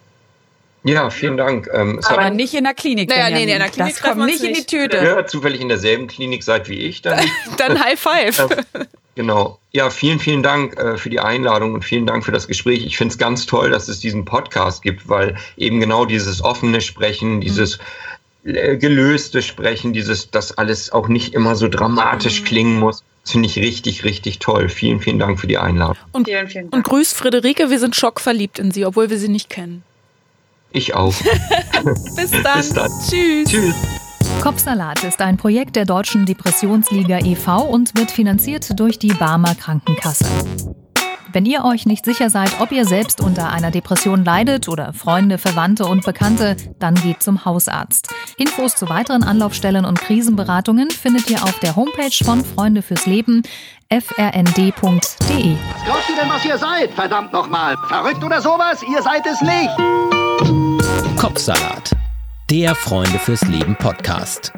Ja, vielen Dank.
Ähm, Aber nicht in der Klinik.
Naja, nee, nee, in der Klinik
das kommt nicht in die Tüte.
Ja, zufällig in derselben Klinik seid wie ich. Dann, *laughs*
dann High Five.
Genau. Ja, vielen, vielen Dank äh, für die Einladung und vielen Dank für das Gespräch. Ich finde es ganz toll, dass es diesen Podcast gibt, weil eben genau dieses offene Sprechen, dieses mhm. gelöste Sprechen, dieses, dass alles auch nicht immer so dramatisch mhm. klingen muss. Das finde ich richtig, richtig toll. Vielen, vielen Dank für die Einladung.
Und, vielen, vielen Dank. und grüß Friederike, wir sind schockverliebt in sie, obwohl wir sie nicht kennen.
Ich auch. *laughs*
Bis dann. Bis dann. Tschüss. Tschüss.
Kopfsalat ist ein Projekt der Deutschen Depressionsliga e.V. und wird finanziert durch die Barmer Krankenkasse. Wenn ihr euch nicht sicher seid, ob ihr selbst unter einer Depression leidet oder Freunde, Verwandte und Bekannte, dann geht zum Hausarzt. Infos zu weiteren Anlaufstellen und Krisenberatungen findet ihr auf der Homepage von Freunde fürs Leben frnd.de. Was
glaubt ihr denn, was ihr seid? Verdammt nochmal. Verrückt oder sowas? Ihr seid es nicht.
Kopfsalat, der Freunde fürs Leben Podcast.